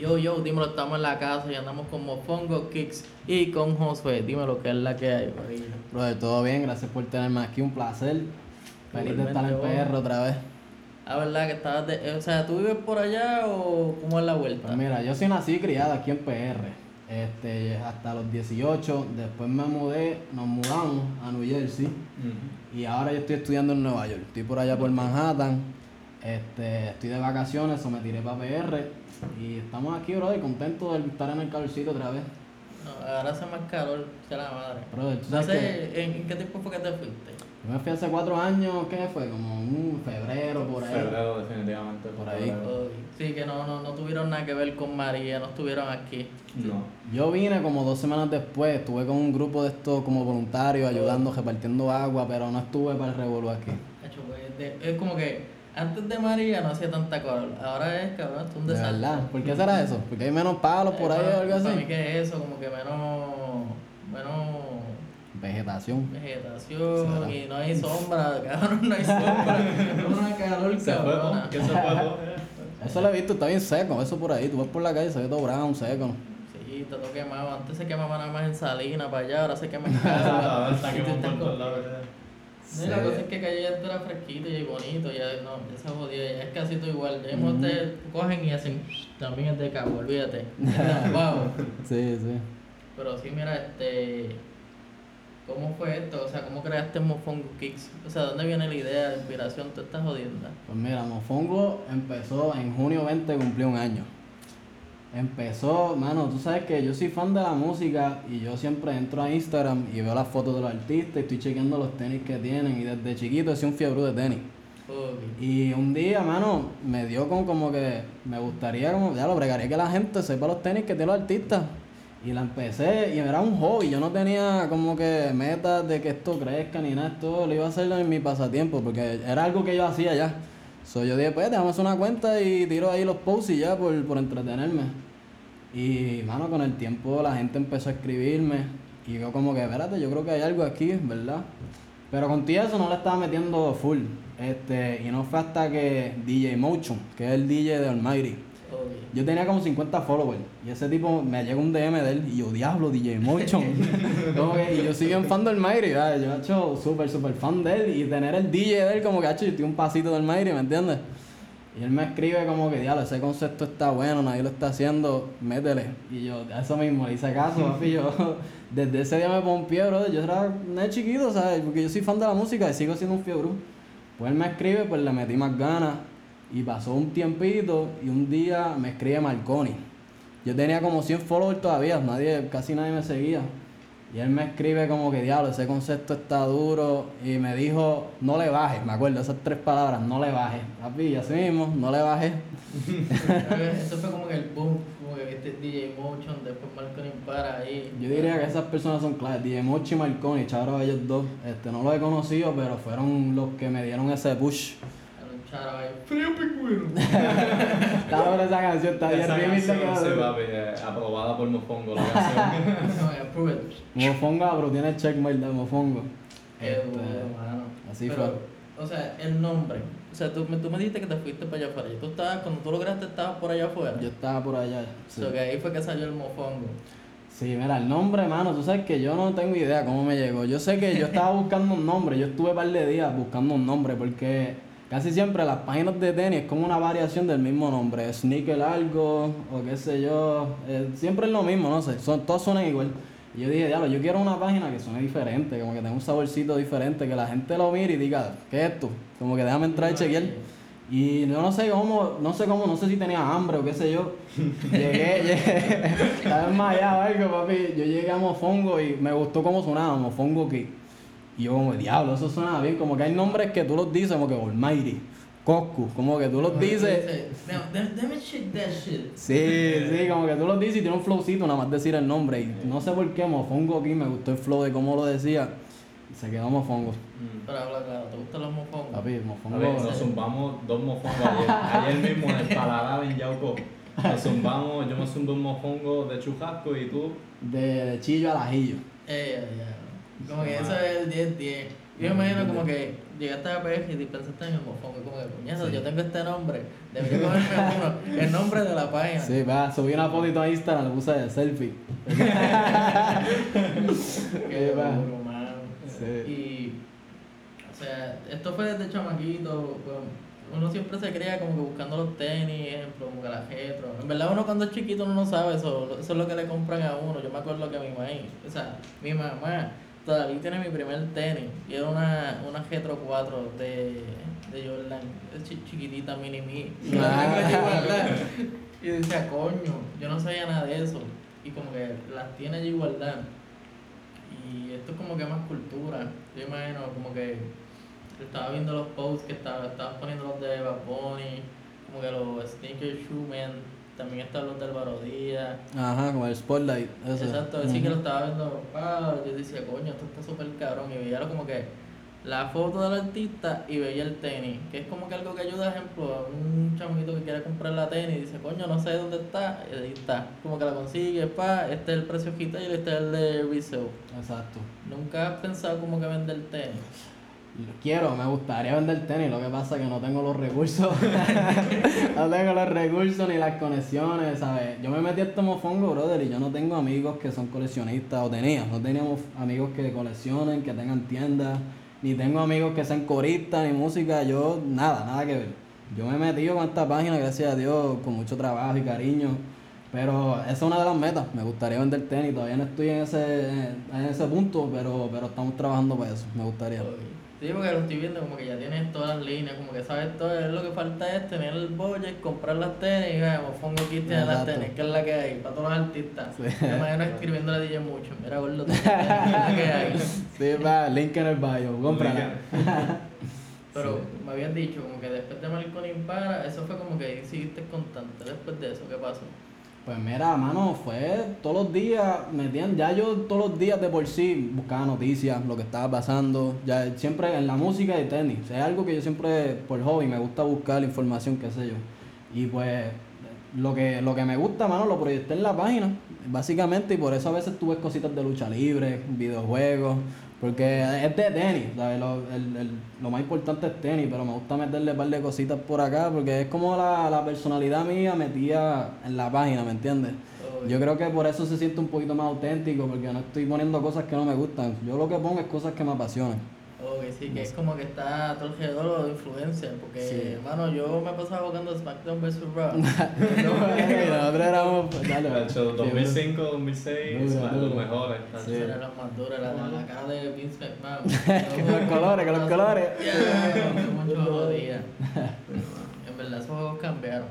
Yo, yo, dímelo, estamos en la casa y andamos con Mofongo Kicks y con Josué. Dímelo, que es la que hay. Brother, todo bien, gracias por tenerme aquí, un placer. Feliz de estar en PR otra vez. Ah, ¿verdad? Que estabas de... O sea, ¿tú vives por allá o cómo es la vuelta? Pues mira, yo soy nacido y criado aquí en PR. Este, hasta los 18, después me mudé, nos mudamos a New Jersey y ahora yo estoy estudiando en Nueva York. Estoy por allá por Manhattan. Este, estoy de vacaciones, o me tiré para PR y estamos aquí, brother, contentos de estar en el calorcito otra vez. No, ahora hace más calor que la madre. Brother, tú sabes sé, ¿en, en qué tiempo fue que te fuiste? yo me fui hace cuatro años, ¿qué fue? Como un febrero por ahí. Febrero, definitivamente. Por ahí. febrero. Oh, Sí, que no, no, no tuvieron nada que ver con María, no estuvieron aquí. No. Yo vine como dos semanas después, estuve con un grupo de estos como voluntarios ayudando, repartiendo agua, pero no estuve para el revolú aquí. Hecho, pues, es como que antes de María no hacía tanta calor. Ahora es, cabrón, esto es un De desastre. verdad, ¿por qué será eso? Porque hay menos palos por Eh, ahí o algo Para mí así. que es eso, como que menos, menos Vegetación. vegetación Será. y no hay sombra, cabrón, no hay sombra. Es una calor Se fue. ¿Qué se fue? Eso lo he visto, está bien seco, eso por ahí. Tú vas por la calle y se ve todo brown, seco. Sí, está todo quemado. Antes se quemaba nada más en Salina para allá, ahora se quema en Ahora casa. está Y tú quemado estás por todos con- lados, y la cosa es que Calle ya era fresquito y bonito, ya no, ya se jodió, ya es casi todo igual. Ya mismo ustedes cogen y hacen, también es de cabo, olvídate. wow. Sí, sí. Pero sí, mira, este. ¿Cómo fue esto? O sea, ¿cómo creaste Mofongo Kicks? O sea, ¿dónde viene la idea, la inspiración? ¿Tú estás jodiendo? Pues mira, Mofongo empezó en junio 20, cumplió un año. Empezó, mano, tú sabes que yo soy fan de la música y yo siempre entro a Instagram y veo las fotos de los artistas y estoy chequeando los tenis que tienen y desde chiquito he sido un fiebre de tenis. Y un día, mano, me dio como, como que me gustaría, como, ya lo bregaría que la gente sepa los tenis que tienen los artistas. Y la empecé y era un hobby, yo no tenía como que metas de que esto crezca ni nada, esto lo iba a hacer en mi pasatiempo porque era algo que yo hacía ya. So, yo dije, pues déjame hacer una cuenta y tiro ahí los posts y ya por, por entretenerme. Y, mano, con el tiempo la gente empezó a escribirme y yo como que, espérate, yo creo que hay algo aquí, ¿verdad? Pero contigo eso no le estaba metiendo full. Este, y no fue hasta que DJ Motion, que es el DJ de Almighty, yo tenía como 50 followers. Y ese tipo me llega un DM de él y yo, diablo, DJ Motion. como que, y yo soy bien fan del ¿verdad? yo he hecho súper, súper fan de él. Y tener el DJ de él, como que ha hecho, yo estoy un pasito del Almighty, ¿me entiendes? Y él me escribe como que, diablo, ese concepto está bueno, nadie lo está haciendo, métele. Y yo, a eso mismo, le hice caso, papi. Yo, desde ese día me pompié, bro. Yo era un chiquito, ¿sabes? Porque yo soy fan de la música y sigo siendo un fiebre. Pues él me escribe, pues le metí más ganas. Y pasó un tiempito y un día me escribe Marconi. Yo tenía como 100 followers todavía, nadie, casi nadie me seguía. Y él me escribe como que, diablo, ese concepto está duro. Y me dijo, no le bajes, me acuerdo esas tres palabras, no le bajes. Papi, así mismo, no le bajes. Eso fue como que el boom, como que viste DJ Motion, después Marconi para ahí. Yo diría que esas personas son claves. DJ Mochi y Marconi, chabro a ellos dos. Este, no los he conocido, pero fueron los que me dieron ese push. Frío pingüino. Está buena esa canción, está bien Esa remix de canción se cabrón. va eh, aprobada por Mofongo, la canción. Mofongo, bro, tiene checkmate de Mofongo. Qué Este, así Pero, O sea, el nombre. O sea, tú, me- tú me dijiste que te fuiste para allá afuera. Y tú estabas, cuando tú lograste, estabas por allá afuera. Yo estaba por allá. O Sí. sea, que ahí fue que salió el mofongo. Sí, mira, el nombre, mano, tú sabes que yo no tengo idea cómo me llegó. Yo sé que yo estaba buscando un nombre, yo estuve un par de días buscando un nombre porque casi siempre las páginas de tenis es como una variación del mismo nombre, sneaker algo o qué sé yo, eh, siempre es lo mismo, no sé, son, todos suenan igual. Y yo dije, diablo, yo quiero una página que suene diferente, como que tenga un saborcito diferente, que la gente lo mire y diga, ¿qué es esto? Como que déjame entrar y chequear. Y yo no sé cómo, no sé cómo, no sé si tenía hambre o qué sé yo. Llegué, llegué, estaba desmayado algo, papi. Yo llegué a Mofongo y me gustó cómo sonaba Mofongo Kick. Y yo como, diablo, eso suena bien. Como que hay nombres que tú los dices, como que Almighty, Coscu, como que tú los dices. Déjame check that shit. Sí, sí, como que tú los dices y tiene un flowcito nada más decir el nombre. Y no sé por qué Mofongo Kick me gustó el flow de cómo lo decía. Y se quedó Mofongo. Pero habla claro, ¿te gustan los mofongos? Papi, A Mofongo. ver, nos zumbamos dos mofongos ayer, ayer mismo en el paladar en Yauco. Nos zumbamos, yo me zumbé un mofongo de chujasco y tú. De, de chillo al ajillo. Eh. Como que eso es el 10-10. Yo me imagino como que llegaste a PF y pensaste en el mofongo, como que puñazo, yo tengo este nombre, debería cogerme uno, el nombre de la página. Sí, va, subí una fotito a Instagram, le puse de selfie. Qué va. Sí. Y, o sea, esto fue desde chamaquito, uno siempre se crea como que buscando los tenis, ejemplo, como que la retro. En verdad uno cuando es chiquito uno no sabe eso, eso es lo que le compran a uno. Yo me acuerdo que mi mamá, o sea, mi mamá todavía tiene mi primer tenis y era una, una Retro 4 de, de Jordan, chiquitita, mini mi. Y la Ah. Y decía, coño, yo no sabía nada de eso. Y como que las tiene allí guardadas. Y esto es como que más cultura. Yo imagino como que estaba viendo los posts que estaba, estabas poniendo los de Bad Bunny, como que los Sneaker Shoe Man, también están los del Barodía. Ajá, como el spotlight. Eso. Exacto, así que lo estaba viendo, ah, yo decía, coño, esto está súper cabrón. Y veía como que la foto del artista y veía el tenis, que es como que algo que ayuda, ejemplo, a un chamito que quiere comprar la tenis y dice, coño, no sé dónde está, y ahí está. Como que la consigue, pa, este es el precio y este es el de resale. Exacto. Nunca has pensado como que vender tenis. Quiero, me gustaría vender tenis, lo que pasa es que no tengo los recursos. no tengo los recursos ni las conexiones, ¿sabes? Yo me metí a este mofongo, brother, y yo no tengo amigos que son coleccionistas, o tenía, no teníamos amigos que coleccionen, que tengan tiendas, ni tengo amigos que sean coristas, ni música, yo nada, nada que ver. Yo me he metido con esta página, gracias a Dios, con mucho trabajo y cariño. Pero esa es una de las metas. Me gustaría vender tenis. Todavía no estoy en ese, en ese punto, pero, pero estamos trabajando para eso. Me gustaría. Sí, porque lo estoy viendo como que ya tienes todas las líneas, como que sabes todo, es lo que falta es tener el budget, comprar las tenis y vamos, pongo aquí tienes las tenis, que es la que hay, para todos los artistas. Sí. Me imagino escribiendo a DJ mucho, mira gordo, es la que hay. Sí, va, link en el bio, cómprala. Pero me habían dicho como que después de Marconi Impara, eso fue como que ahí seguiste constante, después de eso, ¿qué pasó? Pues mira, mano, fue todos los días, metían, ya yo todos los días de por sí buscaba noticias, lo que estaba pasando, ya siempre en la música y tenis, es algo que yo siempre por hobby me gusta buscar información, qué sé yo. Y pues lo que, lo que me gusta, mano, lo proyecté en la página, básicamente, y por eso a veces tú ves cositas de lucha libre, videojuegos, porque es de tenis, ¿sabes? Lo, el- el- lo más importante es tenis, pero me gusta meterle un par de cositas por acá, porque es como la, la personalidad mía metida en la página, ¿me entiendes? Yo creo que por eso se siente un poquito más auténtico, porque no estoy poniendo cosas que no me gustan. Yo lo que pongo es cosas que me apasionan. Ok, sí, que es como que está a tu alrededor de influencia, porque, Sí. hermano, yo me pasaba jugando SmackDown vs. Raw. Nosotros éramos. Dale, De hecho, sí, 2005, 2006, Duro, son los mejores. Sí. Esa era la más dura, la, cara de Vince McMahon. Que los colores, que los colores. Ya, mucho jodía. En verdad, esos juegos cambiaron.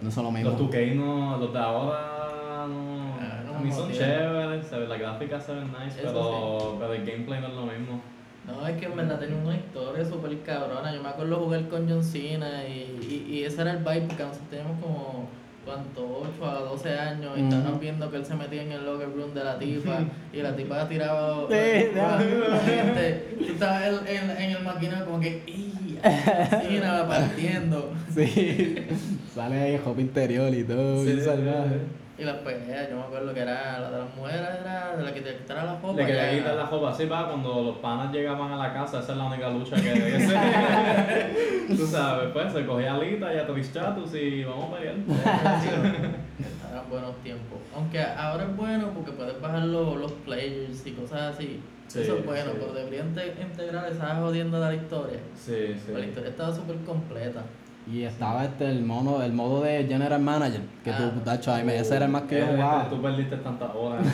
No son lo Los mismo. 2K no, los de ahora no. Ah, no a mí son chéveres, se ve- la gráfica se ve nice, pero, pero el gameplay no es lo mismo. No, es que en verdad tenía una historia súper cabrona. Yo me acuerdo jugar con John Cena y, y, y ese era el vibe porque nosotros teníamos como, ¿cuánto? 8 a 12 años y Ujú. estábamos viendo que él se metía en el locker room de la tipa y la tipa tiraba Sí, ya. la gente. Tú estabas en, en, en el maquinón como que, ¡y! Cena va partiendo. Sí. Sale ahí ropa interior y todo, bien salvaje. Y las peleas, yo me acuerdo que era la de las mujeres, era de la que te quitara la ropa. Le quería ya- quitar la ropa así para cuando los panas llegaban a la casa, esa es la única lucha que que se- Tú sabes, pues se cogía alita y a Tristatus y vamos a pelear. Eran buenos tiempos. Aunque ahora es bueno porque puedes bajar los, los players y cosas así. Sí, Eso es bueno, sí. pero deberían te- integrar esa jodiendo de la historia. Sí, sí. Pero la historia estaba súper completa. Y estaba este el mono, el modo de General Manager, que Ah. tú, tacho, ahí me- ese era el más que yo Eh, jugaba. Tú perdiste tantas horas.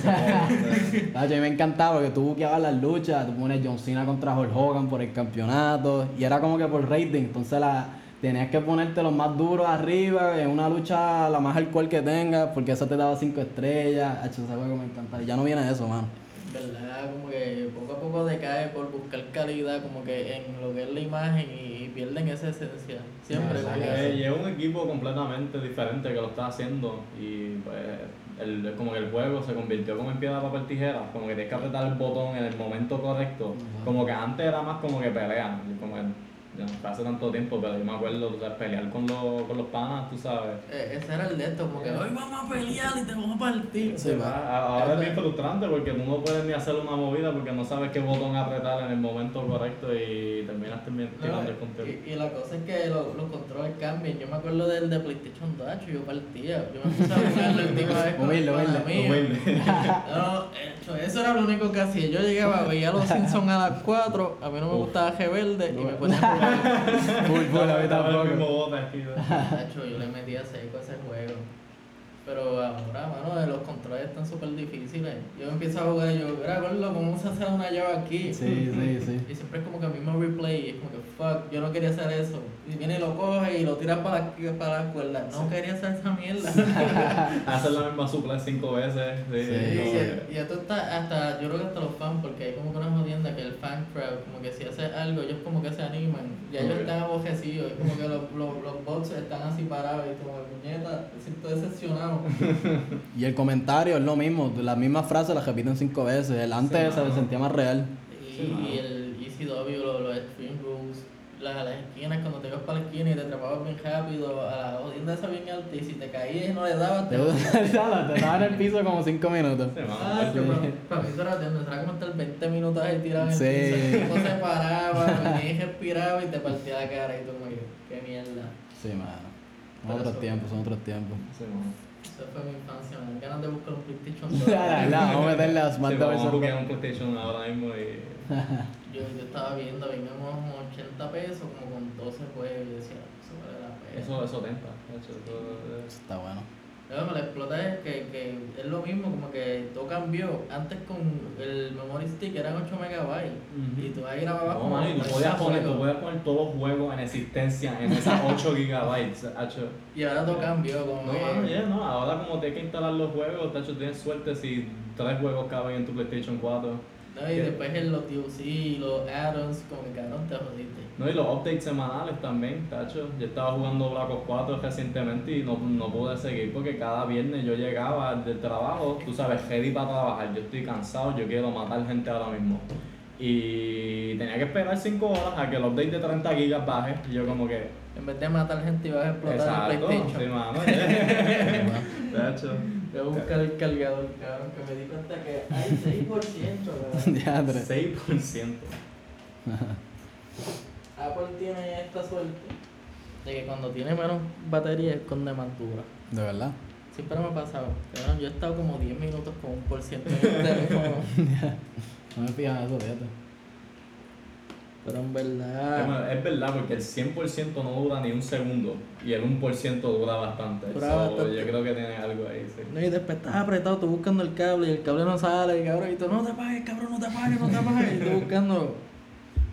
Tacho, a mí me encantaba porque tú buqueabas las luchas, tú pones John Cena contra Hulk Hogan por el campeonato, y era como que por rating, entonces la, tenías que ponerte los más duros arriba, en una lucha la más hardcore que tengas, porque eso te daba 5 estrellas, Tacho, ese juego me encantaba, y ya no viene eso, mano. ¿Verdad? Como que poco a poco decae por buscar calidad, como que en lo que es la imagen y pierden esa esencia. Siempre. Eh, y es un equipo completamente diferente que lo está haciendo y pues el, como que el juego se convirtió como en piedra, papel, tijera, como que tienes que apretar el botón en el momento correcto, como que antes era más como que pelea, y como que hace tanto tiempo, pero yo me acuerdo, tú sabes, pelear con los, con los panas, tú sabes. Eh, ese era el de esto, como que hoy vamos a pelear y te vamos a partir. Sí, va. Ah, Ahora es bien frustrante porque tú no puedes ni hacer una movida porque no sabes qué botón apretar en el momento correcto y terminas No, tirando el control. y, y la cosa es que lo- los controles cambian. Yo me acuerdo del de PlayStation 2, yo partía. Yo me puse a jugar la última vez con Humilde, el humilde. No, hecho, eso era lo único que hacía. Yo llegaba, veía los Simpsons a las 4, a mí no me gustaba Rebelde y me ponía a jugar. Full, full, a mí tampoco. yo le metía seco a ese juego. Pero ahora, mano, los controles están súper difíciles. Yo empiezo a jugar y yo, mira, gordo, ¿cómo se hace una llave aquí? Sí, sí, sí. Y siempre es como que el mismo replay, y es como que fuck, yo no quería hacer eso. Y viene y lo coge y lo tira para la, para la cuerda. No quería hacer esa mierda. Hacer la misma supla cinco veces. Sí. Sí. y, y esto está hasta, yo creo que hasta los fans, porque hay como que una jodienda que el fan crowd, como que si hace algo, ellos como que se animan. Y ellos están abojecidos, es como que los, los, los bots están así parados y como que puñeta, siento decepcionado. Y el comentario es lo mismo, las mismas frases las repiten cinco veces. El antes Sí, se sentía más real. Y, Sí, el ECW, los, los Extreme Rules, las, las esquinas, cuando te ibas para la esquina y te atrapabas bien rápido, a la jodienda esa bien alta, y si te caías y no le dabas, Te te estaba en el piso como cinco minutos. Sí. Ah, Sí. para, mí eso era como estar 20 minutos ahí tirado en el piso, el tipo se paraba, venía respiraba y te partía la cara y tú como que, qué mierda. Sí, mano. Otros tiempos, son otros tiempos. Sí, mano. Esa fue mi infancia, me ganas de buscar un PlayStation La, la, vamos a meterle a Sí, Smash vamos a vs. buscar un PlayStation ahora mismo y. Yo, yo estaba viendo, veníamos como 80 pesos, como con 12 juegos, y decía, eso vale la pena. Eso, eso tenta. hecho, eso- Está bueno. La explota es que, que es lo mismo, como que todo cambió. Antes con el memory stick eran 8 megabytes. Ujú. Y tú ahí grababas No, como mano, y tú 30 podías, poner, tú podías poner todos los juegos en existencia en esas 8 gigabytes. hacho. Y ahora todo cambió, como No, que... mano, ya, no. Ahora como tienes que instalar los juegos, tacho, tienes suerte si tres juegos caben en tu PlayStation 4. No, y ¿Qué? después en los DLC, los add-ons, como que cabrón, te jodiste. No, y los updates semanales también, tacho. Yo estaba jugando Black Ops 4 recientemente y no, no pude seguir porque cada viernes yo llegaba del trabajo, tú sabes, ready para trabajar. Yo estoy cansado, yo quiero matar gente ahora mismo. Y tenía que esperar 5 horas a que el update de 30 gigas baje. Y yo como que... En vez de matar gente, ibas a explotar Exacto, el sí, PlayStation. mano. Tacho. Voy a buscar el cargador, cabrón, que me di cuenta que hay 6%, cabrón. Diadre. 6%. Apple tiene esta suerte de que cuando tiene menos batería esconde más dura. De verdad. Siempre me ha pasado. Cabrón, yo he estado como 10 minutos con un por ciento en el teléfono. No me fijas en eso, fíjate. Pero en Es verdad. Es verdad, porque el 100% no dura ni un segundo y el 1% dura bastante. Dura So, bastante. Yo creo que tiene algo ahí, sí. No, y después estás apretado, tú buscando el cable y el cable no sale, y cabrón, y tú no te apagues, cabrón, no te apagues, no te apagues. Y tú buscando.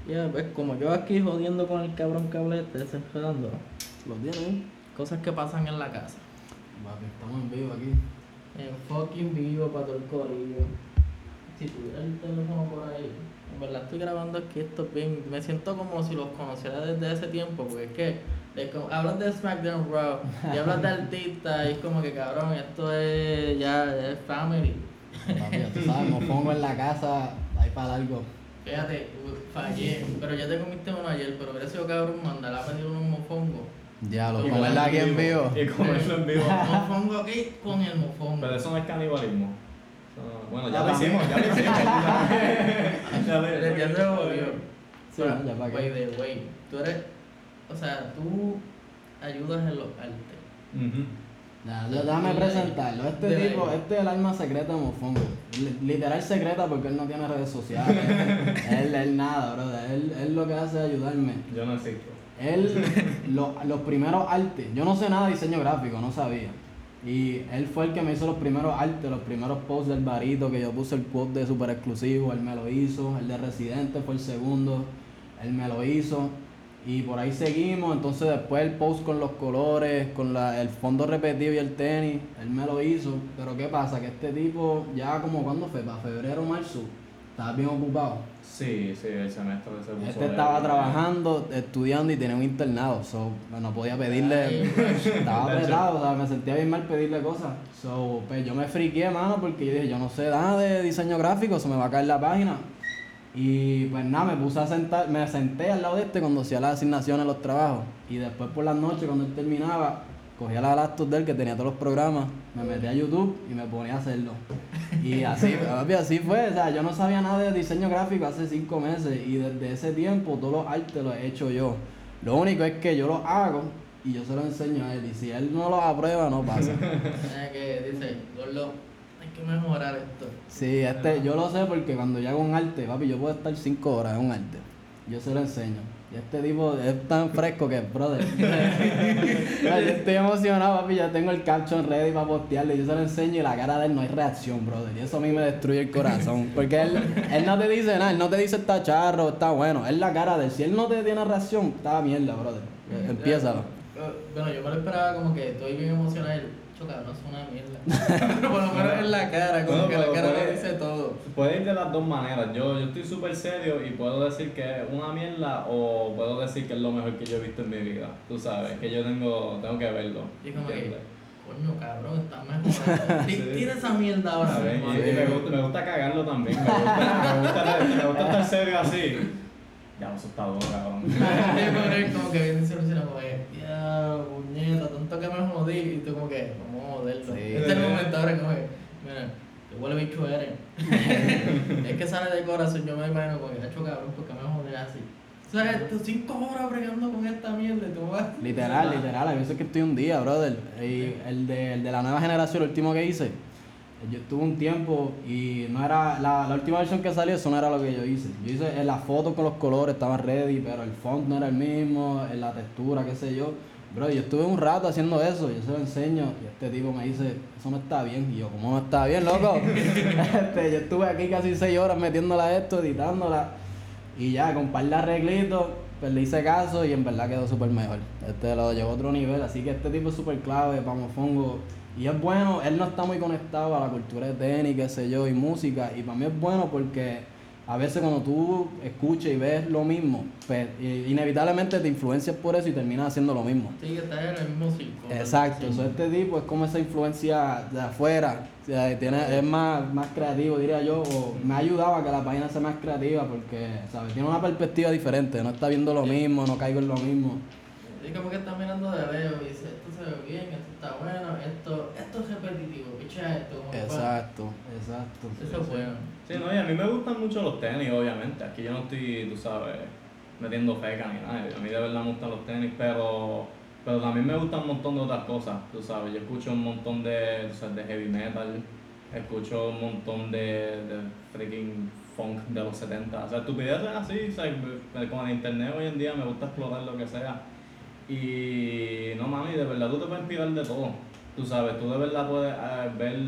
Ya, ves, como yo aquí jodiendo con el cabrón cable este, desenredando. Lo tiene. Cosas que pasan en la casa. Papi, estamos en vivo aquí. En fucking vivo para todo el corillo. Si tuviera el teléfono por ahí. Verdad estoy grabando aquí esto bien. Me siento como si los conociera desde ese tiempo. Porque es que es como- hablas de SmackDown Raw y hablas de artistas y es como que cabrón, esto es ya es family. Papi, tú sabes, en la casa, ahí para largo. Fíjate, fallé. Pero ya te comiste uno ayer, pero hubiera sido cabrón mandar a pedir unos mofongos. Ya, lo comerla aquí en vivo. Y comerlo en vivo. mofongo aquí con el mofongo. Pero eso no es canibalismo. Bueno, ya lo hicimos, ya lo hicimos. Ya lo- Ya ya se volvió. Sí, Pero, ya para qué. the way, tú eres, o sea, tú ayudas en los artes. Ujú. Ya, ya, déjame presentarlo. Este De tipo, este es el alma secreta de Mofongo. Li- Literal secreta porque él no tiene redes sociales. él, él nada, brother. Él, él lo que hace es ayudarme. Yo no existo. Él, lo- los primeros artes, yo no sé nada de diseño gráfico, no sabía. Y él fue el que me hizo los primeros artes, los primeros posts del barito, que yo puse el quote de super exclusivo, él me lo hizo. El de Residente fue el segundo, él me lo hizo. Y por ahí seguimos, entonces después el post con los colores, con la- el fondo repetido y el tenis, él me lo hizo. Pero ¿qué pasa? Que este tipo ya como cuando fue, para febrero o marzo, estaba bien ocupado. Sí, sí, el semestre se puso Este estaba de- trabajando, estudiando y tenía un internado, so no podía pedirle, estaba apretado, o sea, me sentía bien mal pedirle cosas. So, pues yo me friqué, mano, porque yo dije, yo no sé nada de diseño gráfico, se me va a caer la página. Y pues nada, me puse a sentar, me senté al lado de este cuando hacía las asignaciones, los trabajos. Y después por las noches, cuando él terminaba, cogía la laptop de él que tenía todos los programas, me metí a YouTube y me ponía a hacerlo. Y así, papi, así fue. O sea, yo no sabía nada de diseño gráfico hace cinco meses y desde ese tiempo todos los artes los he hecho yo. Lo único es que yo los hago y yo se los enseño a él. Y si él no los aprueba, no pasa. Que dice, Gordo, hay que mejorar esto. Sí, este, yo lo sé porque cuando yo hago un arte, papi, yo puedo estar cinco horas en un arte. Yo se lo enseño. Y este tipo es tan fresco que, brother. yo estoy emocionado, papi. Ya tengo el caption ready para postearle. Yo se lo enseño y la cara de él no hay reacción, brother. Y eso a mí me destruye el corazón. Porque él, él no te dice nada, él no te dice está charro, está bueno. Es la cara de él. Si él no te tiene reacción, está mierda, brother. Empiézalo. Bueno, yo me lo esperaba como que estoy bien emocionado. No es una mierda. Pero por lo menos en la cara, como Bueno, que la cara puede- dice todo. Puede ir de las dos maneras. Yo, yo estoy súper serio y puedo decir que es una mierda o puedo decir que es lo mejor que yo he visto en mi vida. Tú sabes, que yo tengo, tengo que verlo. Y como que, coño, cabrón, está. Ti- Sí. Tira esa mierda ahora mismo. Y, y me, gusta, me gusta cagarlo también. Me gusta, me gusta, me gusta estar serio así. Ya, eso está duro, cabrón. Como que viene como que, ya, puñeta, tanto que me jodí. Y tú como que, vamos a joderlo. Sí. Este es el momento ahora como que, mira, qué huele bicho eres. es que sale del corazón, yo me imagino como que, hecho cabrón, porque me jodí así. O sea, tú cinco horas bregando con esta mierda y tú vas. Literal, literal. A veces que estoy un día, brother. Y el de, el de la nueva generación, el último que hice, yo estuve un tiempo y no era. La, la última versión que salió, eso no era lo que yo hice. Yo hice en las fotos con los colores, estaban ready, pero el font no era el mismo, en la textura, qué sé yo. Bro, yo estuve un rato haciendo eso, yo se lo enseño y este tipo me dice, eso no está bien. Y yo, ¿cómo no está bien, loco? Este, yo estuve aquí casi seis horas metiéndola a esto, editándola. Y ya, con un par de arreglitos, pues le hice caso y en verdad quedó súper mejor. Este lo llevó a otro nivel, así que este tipo es súper clave para Mofongo. Y es bueno, él no está muy conectado a la cultura de tenis, qué sé yo, y música. Y para mí es bueno porque a veces cuando tú escuchas y ves lo mismo, pues inevitablemente te influencias por eso y terminas haciendo lo mismo. Sí, que estás en el mismo círculo. Exacto, este tipo es como esa influencia de afuera, o sea, tiene, es más, más creativo diría yo, o me ha ayudado a que la página sea más creativa porque, ¿sabes? Tiene una perspectiva diferente, no está viendo lo mismo, no caigo en lo mismo. Y como que estás mirando de lejos y dices, esto se ve bien, esto está bueno, esto, esto es repetitivo, picha esto. Como Exacto, exacto. Eso es bueno. Sí, no, y a mí me gustan mucho los tenis, obviamente. Aquí yo no estoy, tú sabes, metiendo feca ni nada. A mí de verdad me gustan los tenis, pero, pero también me gustan un montón de otras cosas, tú sabes. Yo escucho un montón de, de heavy metal, escucho un montón de, de freaking funk de los 70. O sea, estupideces así, ¿sabes? con el internet hoy en día me gusta explorar lo que sea. Y no mami, de verdad tú te puedes inspirar de todo. Tú sabes, tú de verdad puedes eh, ver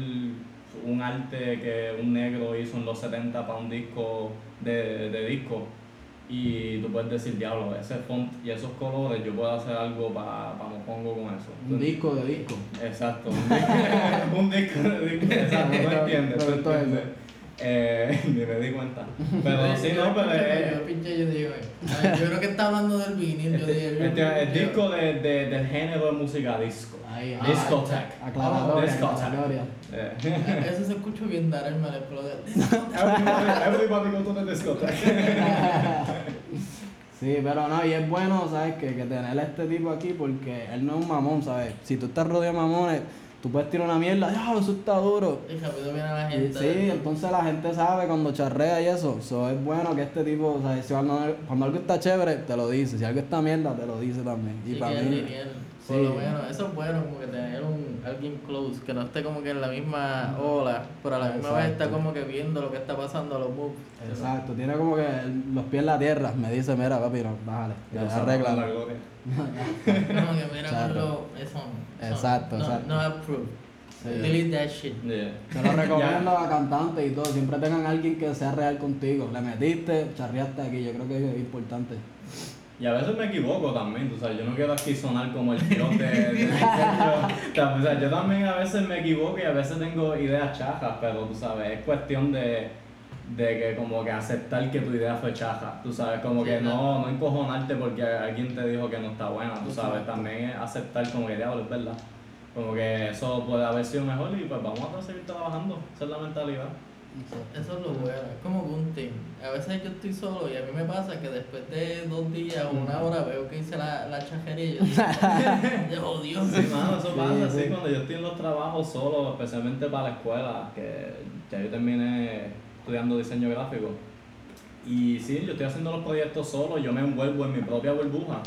un arte que un negro hizo en los 70 para un disco de, de disco y tú puedes decir, diablo, ese font y esos colores, yo puedo hacer algo para pa Mofongo con eso. Un disco de disco. Exacto, un disco, un disco de disco, exacto, tú entiendes, tú entiendes. Eh, ni me di cuenta. Pero sí, no, pero es, Yo pinché, yo digo, "Ay, yo creo que está hablando del vinil, yo dije. yo- este, el disco de, de, del género de música disco. Ahí, ah. Aclaratoria, Discotheque. aclaratoria. Eh. Eso se escucha bien dar el mal explode. Everybody, everybody go to the discotheque. Sí, pero no, y es bueno, ¿sabes? Que, que tener a este tipo aquí porque él no es un mamón, ¿sabes? Si tú estás rodeado de mamones, tú puedes tirar una mierda, ¡ya, eso está duro! Y rápido viene la Y gente. sí, entonces la gente sabe cuando charrea y eso. So, es bueno que este tipo, o sea, si cuando, cuando algo está chévere, te lo dice. Si algo está mierda, te lo dice también. Y Sí, para mí, Por sí. lo menos, eso es bueno, como que tener un alguien close, que no esté como que en la misma ola, pero a la misma vez está Exacto. como que viendo lo que está pasando, los moves. exacto, tiene como que los pies en la tierra. Me dice, mira, papi, no, bájale, Y ya, los zapatos en la arréglalo. gloria. Como que mira. Carlos, eso no. eso Exacto, no, exacto. No approve. Sí. Delete that shit. Yeah. Te lo recomiendo a cantantes y todo. Siempre tengan alguien que sea real contigo. Le metiste, charreaste aquí. Yo creo que es importante. Y a veces me equivoco también, tú sabes, yo no quiero aquí sonar como el dios de, de. O sea, yo también a veces me equivoco y a veces tengo ideas chajas, pero tú sabes, es cuestión de, de que como que aceptar que tu idea fue chaja, tú sabes, como Sí, que no, no encojonarte porque alguien te dijo que no está buena, tú sabes, también es aceptar como diablo, es verdad. Como que eso puede haber sido mejor y pues vamos a seguir trabajando, esa es la mentalidad. Eso es lo bueno, es como un team. A veces yo estoy solo y a mí me pasa que después de dos días o una hora veo que hice la, la chajería y yo digo, oh Dios. Sí, mano, eso Sí, pasa, sí. sí, cuando yo estoy en los trabajos solo, especialmente para la escuela, que ya yo terminé estudiando diseño gráfico. Y sí, yo estoy haciendo los proyectos solo, yo me envuelvo en mi propia burbuja.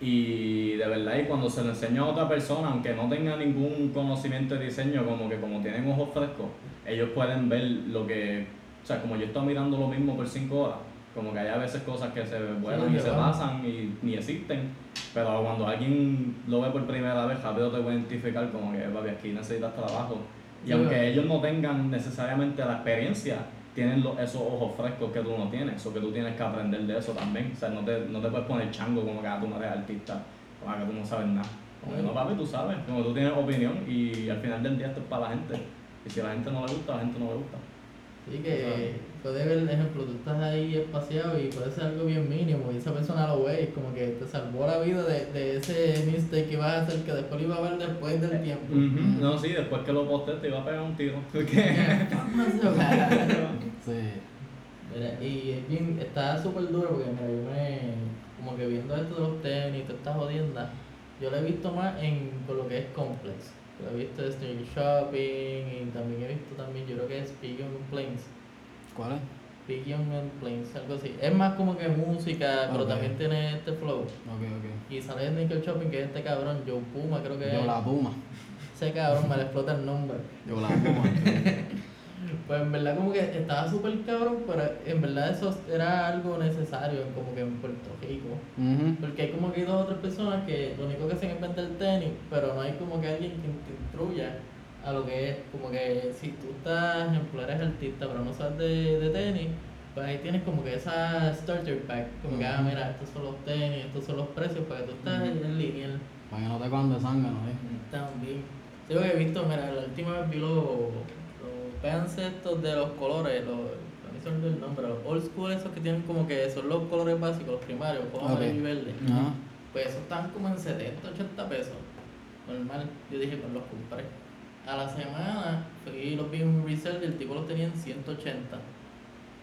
Y de verdad, y cuando se lo enseño a otra persona, aunque no tenga ningún conocimiento de diseño, como que como tienen ojos frescos, ellos pueden ver lo que, o sea, como yo estoy mirando lo mismo por cinco horas, como que hay a veces cosas que se vuelan y se pasan y ni existen, pero cuando alguien lo ve por primera vez, rápido te puede identificar como que, papi, aquí necesitas trabajo. Y Sí, aunque ellos no tengan necesariamente la experiencia, tienen lo- esos ojos frescos que tú no tienes, o que tú tienes que aprender de eso también. O sea, no te, no te puedes poner chango como que ah, tú no eres artista, o ah, que tú no sabes nada. Como que no, papi, tú sabes, como tú tienes opinión y al final del día esto es para la gente. Y si a la gente no le gusta, a la gente no le gusta. Sí, que puede ver, ejemplo, tú estás ahí espaciado y puede ser algo bien mínimo y esa persona lo ve y como que te salvó la vida de, de ese mistake que ibas a hacer que después lo iba a ver después del tiempo. No, sí, después que lo posté te iba a pegar un tiro. Sí. Mira, y es bien, está súper duro porque mira, yo me, como que viendo esto de los tenis, todas estas jodiendas, yo lo he visto más en con lo que es complex. He visto Sneaker Shopping y también he visto también, yo creo que es Pigeon Plains. ¿Cuál es? Pigeon and Plains, algo así. Es más como que música, pero también tiene este flow. Ok, ok. Y sale Sneaker Shopping que es este cabrón, Joe Puma, creo que Yo es. la puma. Ese cabrón me le explota el nombre. Yo la puma. Pues en verdad como que estaba súper cabrón, pero en verdad eso era algo necesario como que en Puerto Rico. Ujú. Porque hay como que dos o tres personas que lo único que hacen es vender tenis, pero no hay como que alguien que te instruya a lo que es. Como que si tú estás, ejemplo, eres artista, pero no sabes de, de tenis, pues ahí tienes como que esa starter pack. Como que, ah, mira, estos son los tenis, estos son los precios, para que tú estás Ujú. en línea. Para que no te cojan de zángano, ¿eh? También. Yo que he visto, mira, la última vez vi los, pants estos de los colores, los, a mí se me el nombre, los old school esos que tienen como que son los colores básicos, los primarios, como Ok. amarillo y verde. Pues esos están como en 70, 80 pesos. Normal. Yo dije, pues los compré. A la semana fui los vi en resale y el tipo los tenía en 180.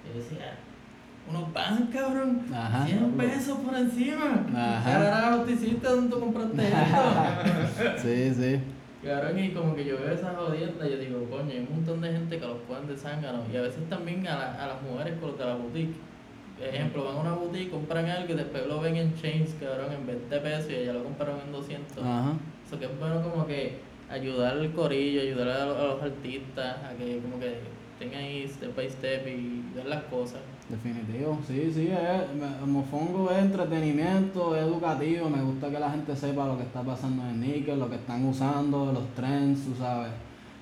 Y yo decía, unos pan, cabrón. Ajá. 100 pesos por encima. Ajá. Carajo, te hiciste donde tú compraste esto. Sí, sí. Cabrón, y como que yo veo esas jodiendas y yo digo, coño, hay un montón de gente que los cogen de zángano. Y a veces también a, la- a las mujeres con los de la boutique. Ejemplo, van a una boutique, compran algo y después lo ven en chains, cabrón, en 20 pesos y ellas lo compraron en 200. Ajá. Eso que es bueno como que ayudar al corillo, ayudar a, los- a los artistas a que como que tengan ahí step by step y ver las cosas. Definitivo, sí, sí, es, Mofongo es entretenimiento, es educativo, me gusta que la gente sepa lo que está pasando en Nickel, lo que están usando, los trends, tú sabes.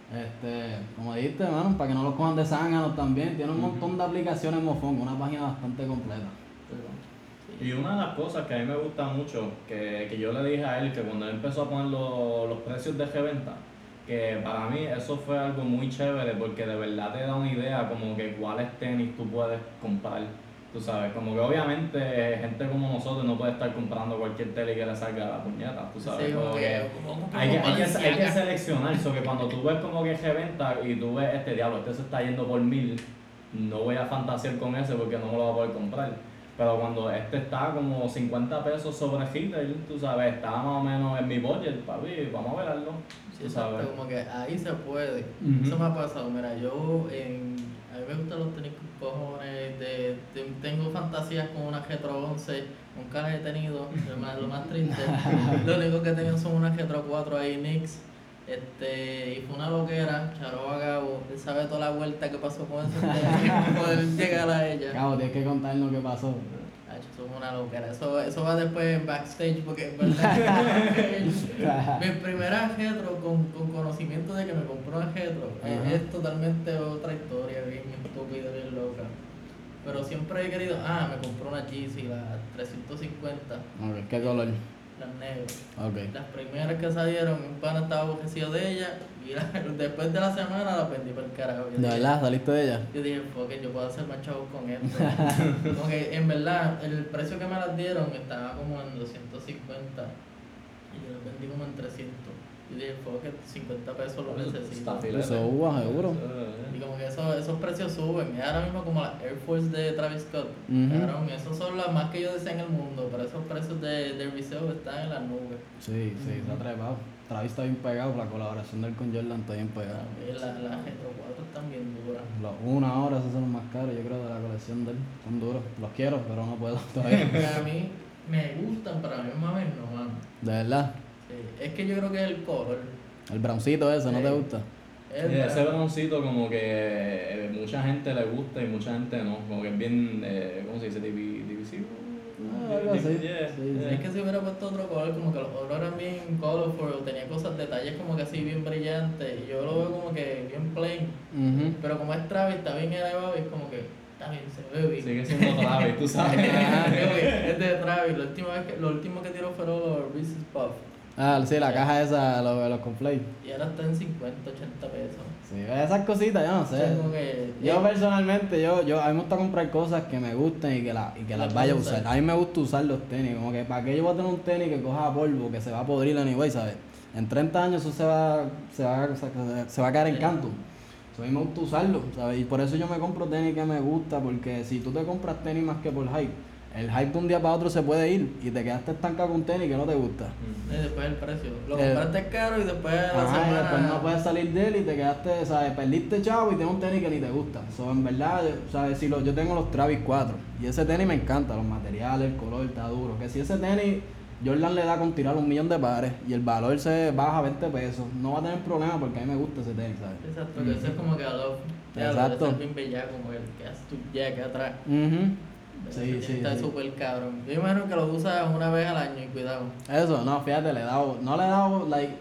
Este, como dijiste, mano, para que no los cojan de zánganos también, tiene un montón de aplicaciones Mofongo, una página bastante completa. Y una de las cosas que a mí me gusta mucho, que, que yo le dije a él, que cuando él empezó a poner lo- los precios de reventa, que para mí eso fue algo muy chévere porque de verdad te da una idea como que cuáles tenis tú puedes comprar. Tú sabes, como que obviamente gente como nosotros no puede estar comprando cualquier tele que le salga a la puñeta, tú sabes. Sí, como que- que como- como hay, que, hay, que, hay que seleccionar, eso que cuando tú ves como que reventa y tú ves este diablo, este se está yendo por mil, no voy a fantasear con ese porque no me lo voy a poder comprar. Pero cuando este está como 50 pesos sobre retail, tú sabes, está más o menos en mi budget, papi, vamos a ver algo. Sí, tú exacto, sabes. como que ahí se puede. Eso me ha pasado. Mira, yo en, a mí me gustan los tenis con cojones. De, de- tengo fantasías con una Getro 11. Nunca las he tenido. Lo más, lo más triste. lo único que tengo son unas Getro 4 ahí, Nix. Este, y fue una loquera, Charo a Gabo, él sabe toda la vuelta que pasó con tenis para poder llegar a ella. Cabo, tienes que contarnos qué pasó. Ay, Eso es una loquera. Eso, eso va después en backstage porque en verdad. mi primera retro con, con conocimiento de que me compró una retro es- totalmente otra historia, bien estúpida, bien loca. Pero siempre he querido, ah, me compró una Yeezy, la 350, Ok, ¿qué color? Las negras. Las primeras que salieron, un pana estaba aborrecido de ella y la- después de la semana las vendí por el carajo. Yo ¿De verdad? ¿Saliste de ella? yo dije, fuck it, yo puedo hacer más chavos con esto. como que en verdad, el precio que me las dieron estaba como en 250 y yo las vendí como en 300. Yo dije, fuck it, 50 pesos lo necesito. Está. Eso uva, seguro. Eh. Y como que eso, esos precios suben. Es ahora mismo como la Air Force de Travis Scott. Ujú. Cabrón, esos son las más que yo deseo en el mundo, pero esos precios de, de resale están en las nubes. Sí, sí, se ha trepado. Travis está bien pegado, la colaboración de él con Jordan está bien pegada. Las la Retro 4 están bien duras. Los una ahora, esos son los más caros, yo creo, de la colección de él. Son duros. Los quiero, pero no puedo todavía. a mí me gustan, pero a mí mames no, mano. De verdad. Es que yo creo que es el color. El browncito ese, ¿no te gusta? Es Sí, ese broncito como que eh, mucha gente le gusta y mucha gente no. Como que es bien, eh, ¿cómo se dice? Divi- divisivo. Ah, Sí, yeah. Es que si hubiera puesto otro color, como que los otros eran bien colorful, tenía cosas, detalles como que así bien brillantes, y yo lo veo como que bien plain, pero como es Travis, está bien elevado y es como que está bien, se ve bien. Sigue siendo Travis, tú sabes. es de Travis, la última vez que, lo último que tiró fueron los Reese's Puff, Ah, sí, la caja esa, los, de los conflates. y ahora está en 50, 80 pesos. Sí, esas cositas, yo no sé. que, Yo personalmente, yo, yo, a mí me gusta comprar cosas que me gusten y que, la, y que las vaya a usar. usar. A mí me gusta usar los tenis, como que para qué yo voy a tener un tenis que coja polvo, que se va a podrir anyway, ¿sabes? En 30 años eso se va, se va, se, va a caer en canto. So, a mí me gusta usarlo, ¿sabes? Y por eso yo me compro tenis que me gusta, porque si tú te compras tenis más que por hype, el hype de un día para otro se puede ir y te quedaste estancado con un tenis que no te gusta. Mm. y después el precio, lo Eh, compraste caro y después la Ajá, y semana... después no puedes salir de él y te quedaste, ¿sabes? Perdiste chavo y tienes un tenis que ni te gusta. So, en verdad, ¿sabes? Si lo, yo tengo los Travis 4 y ese tenis me encanta, los materiales, el color está duro. Que si ese tenis Jordan le da con tirar un millón de pares y el valor se baja a 20 pesos, no va a tener problema porque a mí me gusta ese tenis, ¿sabes? Exacto, que eso es como que a Exacto. Lo de ser bien bellaco, como el que haces tu jack atrás. Sí, sí, Está sí. súper cabrón. Yo imagino que lo usas una vez al año y cuidado. Eso, no, fíjate, le he dado, no le he dado, like,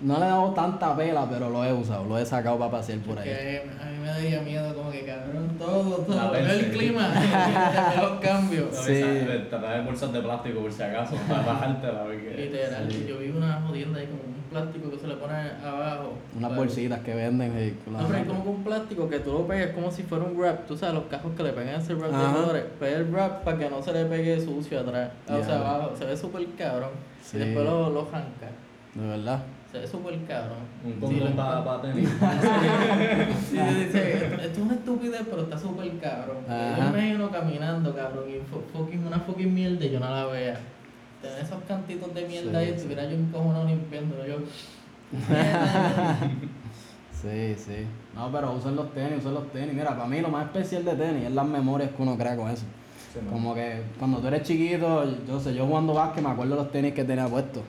no le he dado tanta pela, pero lo he usado, lo he sacado para pasear por ahí. A mí me daría miedo, como que cabrón, todo, todo. Ver el clima, los cambios. Sí. Tratar bolsas de plástico por si acaso, para bajártela. Literal, Sí. yo vi una jodienda ahí como plástico que se le pone abajo. Unas bolsitas que venden. eh, No, pero es como que un plástico que tú lo pegas como si fuera un wrap. Tú sabes, los cajos que le pegan ese wrap Ajá. de colores. Pega el wrap para que no se le pegue sucio atrás. O sea, abajo. Se ve súper cabrón. Sí. Y después lo, lo janca. De verdad. Se ve súper cabrón. Un Sí, condón lo- para tenis. Sí, dice, esto es una estupidez, pero está súper cabrón. Ajá. Yo me imagino caminando, cabrón, y fu- fucking, una fucking mierda y yo no la vea. Tener esos cantitos de mierda Sí, ahí, sí. estuviera yo encojonado limpiándolo. Yo. Sí, sí. No, pero usen los tenis, usen los tenis. Mira, para mí lo más especial de tenis es las memorias que uno crea con eso. Sí. Como que cuando tú eres chiquito, yo sé, yo jugando básquet me acuerdo los tenis que tenía puestos.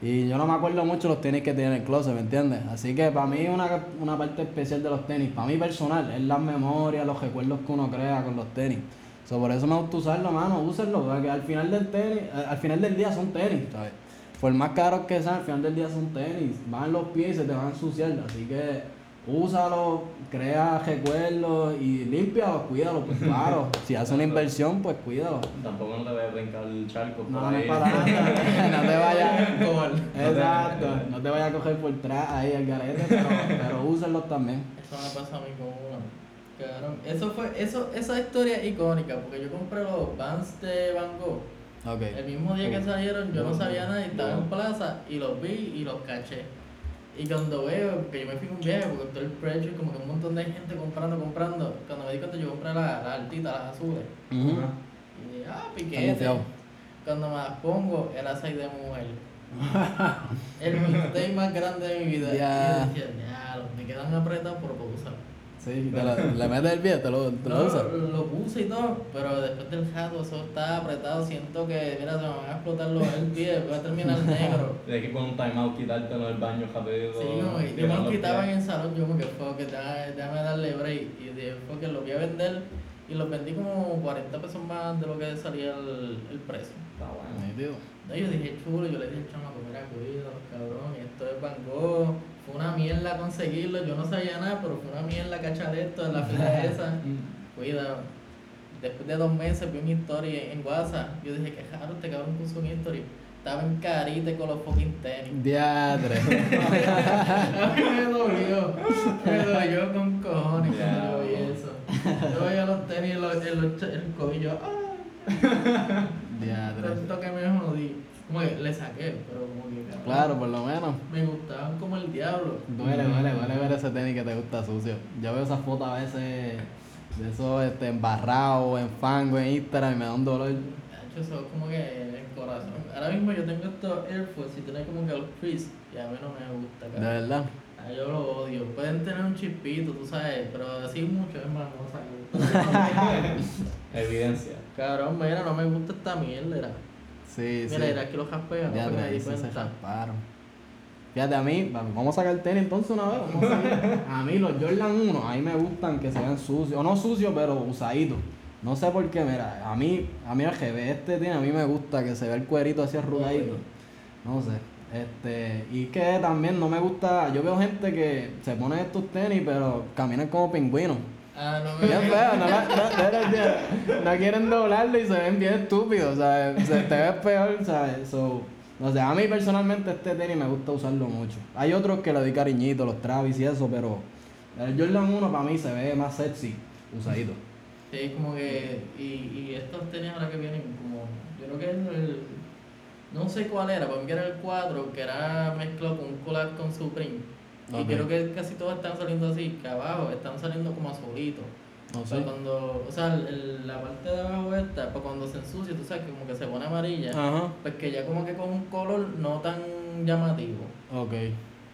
Y yo no me acuerdo mucho los tenis que tenía en el closet, ¿me entiendes? Así que para mí una, una parte especial de los tenis, para mí personal, es las memorias, los recuerdos que uno crea con los tenis. So, por eso me gusta usarlo, mano, úsenlo, porque al final del tenis, al final del día son tenis, ¿sabes? Por más caros que sean, al final del día son tenis, van los pies y se te van a ensuciar, así que úsalo, crea recuerdos y límpialos, cuídalos, pues claro, si haces una inversión, pues cuídalo. Tampoco no te voy a brincar el charco por No, no es para nada, no te vayas, exacto, no te vayas a coger por atrás ahí al garete, pero, pero úsenlos también. Eso me pasa a mí con uno. Cabrón. Eso fue, eso, esa historia es icónica, porque yo compré los Vans de Van Gogh. El mismo día que salieron, yo no sabía nada y estaba en plaza y los vi y los caché. Y cuando veo, que yo me fui un viaje, porque todo el precio y como que un montón de gente comprando, comprando, cuando me di cuenta yo compré las la altitas, las azules. Y dije, ah, piquete. Cuando me las pongo, era 6 de mujer. el mistake más grande de mi vida. Y yo decía, ya, me quedan apretados, usar. Sí, te lo- le metes el pie, te lo, te lo No, usas. lo, puse y todo, pero después del jato eso está apretado, siento que, mira, se me van a explotar los el pie, voy a terminar negro. Tienes que con un timeout quitártelo del baño rápido. Sí, como que yo me lo quitaba en el salón, yo como que fue, que déjame, darle break. Y dije, fue que lo voy a vender y los vendí como 40 pesos más de lo que salía el, el precio. Está bueno. No, yo dije chulo, yo le dije al chamaco, mira, cuídalo, cabrón, esto es Van Gogh, fue una mierda conseguirlo, yo no sabía nada, pero fue una mierda cachar esto en la fila esa. Mm. Cuidado. Después de dos meses vi una historia en WhatsApp. Yo dije, qué raro, este cabrón puso una historia. Estaba en carita con los fucking tenis. Diadre. A mí me dolió. Me dolió con cojones cuando yo vi eso. Yo veía los tenis en los, en los, en el yo, ¡ah! Diadre. Tanto que me jodí. Como que le saqué, pero como que cabrón, Claro, por lo menos. me gustaban como el diablo. Duele, duele, duele ver ese tenis que te gusta sucio. Yo veo esas fotos a veces de esos este, embarrados en fango en Instagram y me da un dolor. De hecho, eso es como que el corazón. Ahora mismo yo tengo estos Air Force y tiene como que los crease y a mí no me gusta, De cabrón. verdad. Ah, yo lo odio. Pueden tener un chispito, tú sabes, pero así mucho es más, no. Evidencia. Cabrón, mira, no me gusta esta mierda. Era. Sí, Mira, sí. mira, aquí los jaspean, Ya no me di se cuenta. Fíjate, a mí, va- vamos a sacar el tenis entonces una vez. Vamos a, a mí los Jordan 1, a mí me gustan que se vean sucios, o no sucios, pero usaditos. No sé por qué, mira, a mí, a mí el GB este tiene, a mí me gusta que se vea el cuerito así arrugadito. No sé. Este, y que también no me gusta, yo veo gente que se pone estos tenis, pero caminan como pingüinos. Ah, no me Bien feo, no, la- no, verdad, no quieren doblarlo y se ven bien estúpidos, ¿sabes? Se te ves peor, ¿sabes? So, no sé, a mí personalmente este tenis me gusta usarlo mucho. Hay otros que le doy cariñito, los Travis y eso, pero el Jordan 1 para mí se ve más sexy usadito. Sí, como que. Y, y estos tenis ahora que vienen, como. Yo creo que es el. No sé cuál era, para mí era el 4, que era mezclado con un collab con Supreme. Y creo que casi todos están saliendo así, que abajo están saliendo como azulitos. No O sé. sea, cuando, o sea, el- el- la parte de abajo esta, pues cuando se ensucia, tú sabes que como que se pone amarilla, Ajá, pues que ya como que con un color no tan llamativo. ok.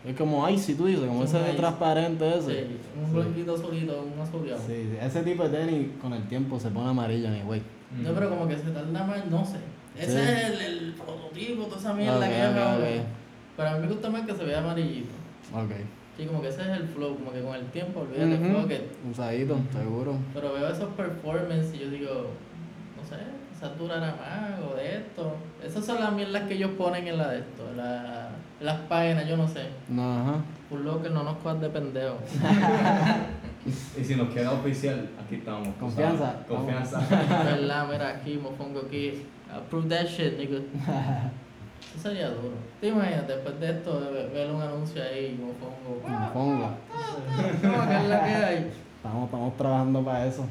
Es como icy, tú dices, como ese transparente ese. Sí, un Sí. blanquito azulito, un azuleado. Sí, sí, ese tipo de tenis con el tiempo se pone amarillo, ni güey. No, pero como que se tarda más, no sé. Ese Sí. es el, el prototipo, toda esa mierda que yo ok, acabo ok. de- Pero a mí me gusta más que se vea amarillito. Ok. Sí, como que ese es el flow, como que con el tiempo, olvídate Ujú. el flow que... Usadito, seguro. Pero veo esos performances y yo digo, no sé, durará más o de esto. Esas son las mierdas que ellos ponen en la de esto, en la, las páginas, yo no sé. Ajá. Por lo que no nos cojas de pendejo. Y si nos queda oficial, aquí estamos. Confianza. sabes. Confianza. ¿Verdad? Mira aquí, mofongo aquí. Approve that shit, nigga. Eso sería duro. ¿Te imaginas después de esto ve- ver un anuncio ahí, mofongo? Me pongo. ¿Cómo que es la que hay? Estamos, estamos trabajando para eso.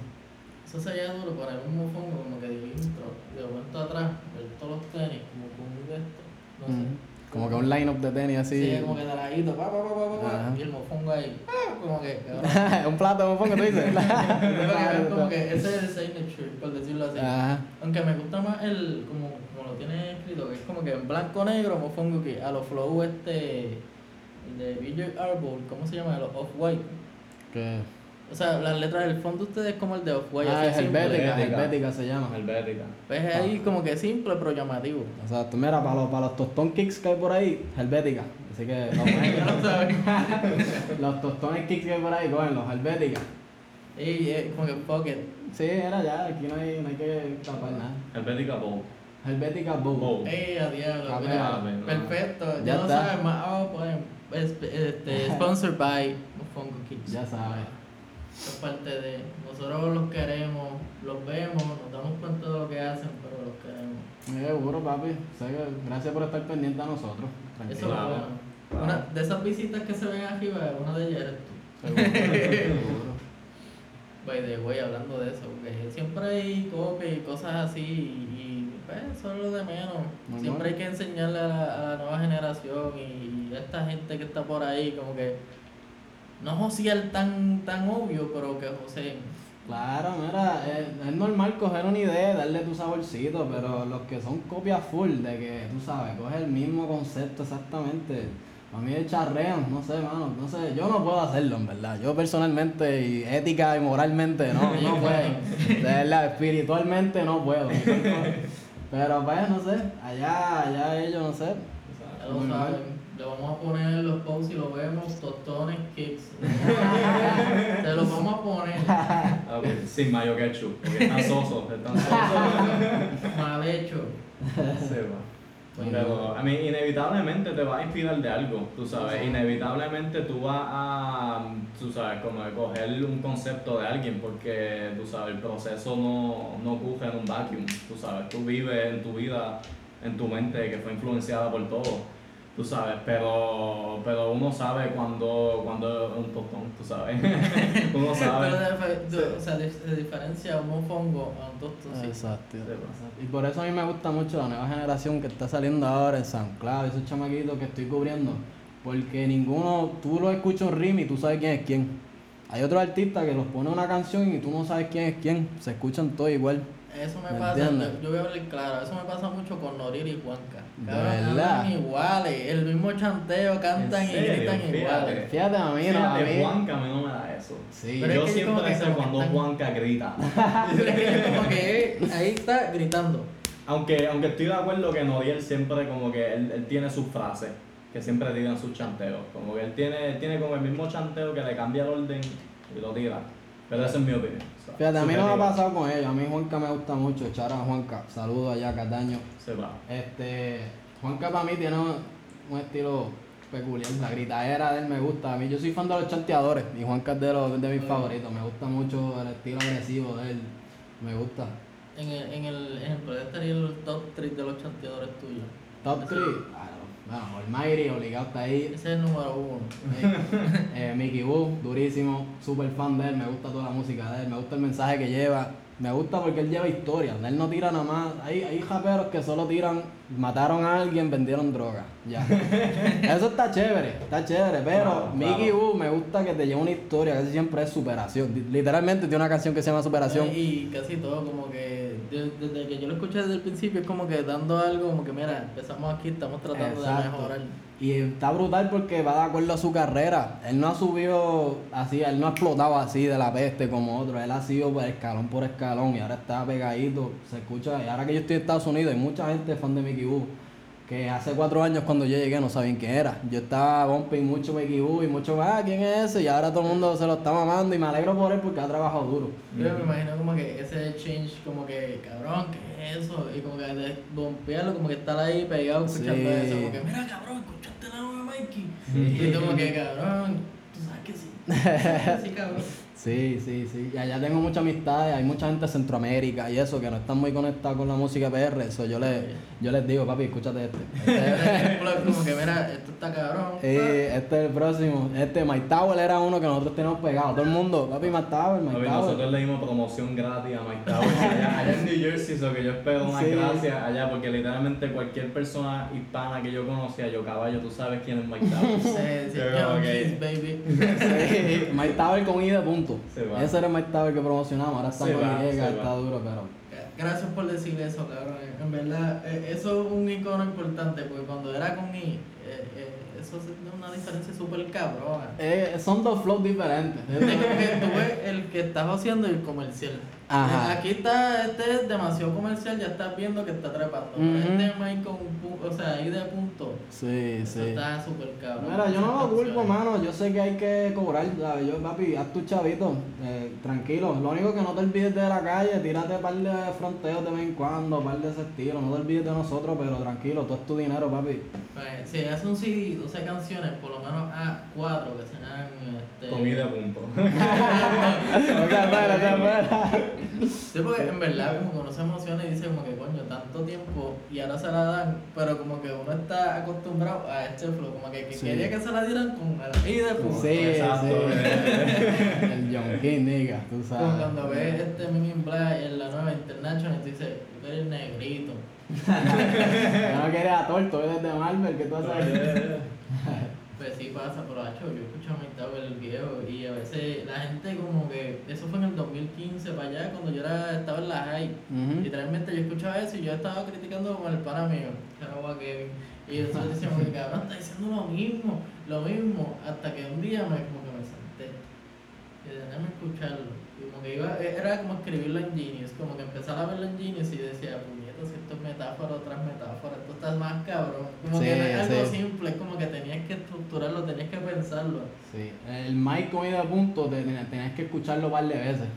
Eso sería duro poner un mofongo como que de intro, de momento atrás, ver todos los tenis, como con esto. No sé. Como que un line-up de tenis así. Sí, como que de ladito, pa, pa, pa, pa, pa, y el mofongo ahí, ah, como que, un plato, me pongo, tú dices. como que ese es el signature, por decirlo así. Ajá. Aunque me gusta más el, como, como lo tiene escrito, que es como que en blanco negro, mofongo que a los flow este, el de Village Arbor, ¿cómo se llama? Los off-white. Que... O sea, las letras del fondo de ustedes es como el de off-white. Ah, es. Helvética, Helvética. Se llama. Helvética. Pues es ahí como que simple pero llamativo. Exacto, mira, para los, para los tostón kicks que hay por ahí, Helvética. Así que los, Ya lo sabes. los tostones kicks que hay por ahí, cógenlos, Helvética. Y es como que pocket. Sí, era ya, aquí no hay, no hay que tapar nada. Helvética Bow. Helvética Bow. Ey, a diablo. Mira, pues, no. Perfecto. Ya Ya, lo está. sabes más abajo ponen es- este, sponsored by Mofongo Kids. Ya sabes. Es parte de. Nosotros los queremos, los vemos, nos damos cuenta de lo que hacen, pero los queremos. Seguro, papi. Gracias por estar pendiente a nosotros. Eso es bueno. claro. Una de esas visitas que se ven arriba, una de ellas eres tú. Seguro, seguro. By the way, hablando de eso, porque siempre hay copias y cosas así, y, y, pues eso es lo de menos. Siempre hay que enseñarle a la, a la nueva generación y, a esta gente que está por ahí, como que no josear tan, tan obvio, pero que joseen. Claro, mira, es, es normal coger una idea darle tu saborcito, pero los que son copias full de que, tú sabes, coge el mismo concepto exactamente. A mí charrean, no sé, mano, no sé, yo no puedo hacerlo, en verdad. Yo personalmente y ética y moralmente no, no puedo. De verdad, espiritualmente no puedo. Pero pues, no sé, allá, allá ellos, no sé. Lo vamos a poner en los posts y lo vemos, tostones kicks. Se los vamos a poner. Ok, Sin mayo ketchup. Porque están sosos. Están sosos. Mal hecho. Se va. Pero, a mí, inevitablemente te va a inspirar de algo, tú sabes. Inevitablemente tú vas a, tú sabes, como de coger un concepto de alguien, porque, tú sabes, el proceso no, no ocurre en un vacuum, tú sabes. Tú vives en tu vida, en tu mente, que fue influenciada por todo. Tú sabes, pero, pero uno sabe cuando, cuando es un tostón, tú sabes. uno sabe. Pero de- de- o sea, se diferencia un mofongo a un tostón. sí. Exacto. Sí, pues. exacto. Y por eso a mí me gusta mucho la nueva generación que está saliendo ahora en SoundCloud, esos chamaquitos que estoy cubriendo. Porque ninguno, tú lo escuchas un rim y tú sabes quién es quién. Hay otros artistas que los pone una canción y tú no sabes quién es quién. Se escuchan todos igual. Eso me ¿Me pasa, entiendes? yo, yo voy a hablar claro, eso me pasa mucho con Noriri y Juanca. ¿De Cabrón, iguales, el mismo chanteo, cantan ¿En y gritan Fíjate. iguales. Fíjate a mí, no, a mí. Juanca a mí no me da eso. Sí. Pero es yo que siempre que sé como que cuando están- Juanca grita. Pero es que como que ahí está gritando. Aunque, aunque estoy de acuerdo que Noriel siempre como que él, él tiene sus frases que siempre tiran sus chanteos. Como que él tiene, él tiene como el mismo chanteo que le cambia el orden y lo tira. Pero esa es mi opinión. o sea, Fíjate, a mí no me ha pasado con ellos. A mí Juanca me gusta mucho. Echar a Juanca. Saludos allá, Cataño. Se va. Este, Juanca para mí tiene un, un estilo peculiar. La gritadera de él me gusta. A mí yo soy fan de los chanteadores y Juanca es de, los, de mis favoritos. Me gusta mucho el estilo agresivo de él. Me gusta. En el, en el ejemplo, este estaría el top 3 de los chanteadores tuyos. Top 3. Bueno, Almighty, obligado está ahí. Ese es el número uno. Eh, Mickey Boo, durísimo, super fan de él, me gusta toda la música de él, me gusta el mensaje que lleva, me gusta porque él lleva historia, él no tira nada más, hay, hay raperos que solo tiran, mataron a alguien, vendieron droga, ya. Eso está chévere, está chévere, pero Claro, Mickey claro. Boo me gusta que te lleva una historia, casi siempre es superación, literalmente tiene una canción que se llama Superación. Y casi todo, como que desde que yo lo escuché desde el principio, es como que dando algo, como que mira, empezamos aquí, estamos tratando de mejorar. Y está brutal porque va de acuerdo a su carrera. Él no ha subido así, él no ha explotado así de la peste como otros. Él ha sido pues, escalón por escalón y ahora está pegadito. Se escucha. Y ahora que yo estoy en Estados Unidos, hay mucha gente fan de Mickey Boo. Que hace cuatro años cuando yo llegué no sabían quién era. Yo estaba bumping mucho Mickey Boo y mucho, ah, ¿quién es ese? Y ahora todo el mundo se lo está mamando y me alegro por él porque ha trabajado duro. Yo me imagino como que ese change, como que, cabrón, ¿qué es eso? Y como que de bombearlo, como que estar ahí pegado escuchando Sí. eso, como que, mira, cabrón, escuchaste la nueva Mikey. Sí. Y tú como que, cabrón, tú sabes que sí. Sí, cabrón. Sí, sí, sí. Y allá tengo muchas amistades, hay mucha gente de Centroamérica y eso, que no están muy conectados con la música PR. Eso yo les, yo les digo, papi, escúchate este. Este- como que, mira, esto está cabrón. Eh, este es el próximo. Este, Mike Tower era uno que nosotros teníamos pegado. Todo el mundo, papi, Mike Tower, Papi, Tower. nosotros le dimos promoción gratis a Mike Tower allá, allá en New Jersey, so que yo espero unas Sí. gracias allá, porque literalmente cualquier persona hispana que yo conocía, yo caballo, tú sabes quién es Mike Tower. Sí, sí, Yo baby. Sí, Mike Tower con I de punto. Se va. Ese era el Tower que promocionamos. Ahora está se está duro, pero. Gracias por decir eso, cabrón. En verdad, eh, eso es un icono importante, porque cuando era con I, eh, eh, eso es una diferencia súper cabrona. Eh, son dos flows diferentes. Es como que tú ves el que estás haciendo el comercial. Ajá. Aquí está, este es demasiado comercial, ya estás viendo que está trepando. Ujú. Este Mike con un punto, o sea, ahí de punto. Sí, Eso sí. está súper cabrón. Mira, yo no lo culpo, mano. Yo sé que hay que cobrar. ¿sabes? Yo, papi, haz tu chavito. Eh, tranquilo. Lo único que no te olvides de la calle. Tírate un par de fronteos de vez en cuando, un par de ese estilo. No te olvides de nosotros, pero tranquilo. Todo es tu dinero, papi. Pues, si hace un CD, 12 canciones, por lo menos a 4 que sean. Este, Comida punto. Te afuera. Sí, porque en verdad como que uno se emociona y dice como que coño, tanto tiempo y ahora se la dan, pero como que uno está acostumbrado a este flow, como que, que Sí. quería que se la dieran con el y de punto. Sí, Exacto, sí. El John King, nigga, tú Como sabes. cuando ves este Men in Black en la nueva International y tú dices, tú eres negrito. No quería a torto, eres de Marvel, que tú haces. Pues sí pasa, pero hacho, yo escucho a Tower el viejo y a veces la gente como que, eso fue en el 2015 para allá, cuando yo era, estaba en la high. Literalmente yo escuchaba eso y yo estaba criticando como el pana mío, que era Gua Kevin. Y nosotros decíamos que cabrón está diciendo lo mismo, lo mismo, hasta que un día me como que me senté y de déjame escucharlo. Y como que iba, era como escribirlo en Genius, como que empezar a verlo en Genius y decía, puñetas, esto es metáfora tras metáfora, esto está más cabrón. Como Sí, que no es algo sí. simple, es como que tenías que estructurarlo, tenías que pensarlo. Sí, el Mike comida de punto te- te- tenías que escucharlo un par de veces.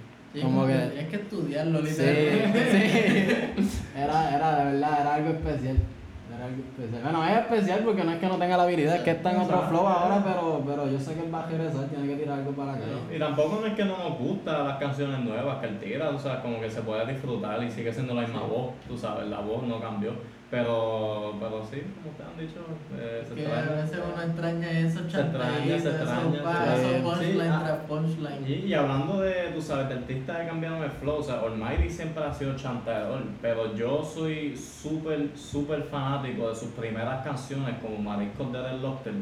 Como que- tenías que estudiarlo Sí, literalmente. sí. Era, era de verdad, era algo especial. Era era algo especial. Bueno, es especial porque no es que no tenga la habilidad, es que está en otro flow ahora, pero, pero yo sé que él va a regresar, tiene que tirar algo para acá. Y tampoco no es que no nos gustan las canciones nuevas que él tira, o sea, como que se puede disfrutar y sigue siendo la misma voz, tú sabes, la voz no cambió. Pero, pero sí, como te han dicho, eh, se Que a extraña. veces uno extraña esos chantajitos, se extraña, esos punchline Sí, ah. tras punchline. Y, y hablando de, tú sabes, de artistas que cambiaron el flow, o sea, Almighty siempre ha sido chanteador, pero yo soy súper, súper fanático de sus primeras canciones como Mariscos de Red Lobster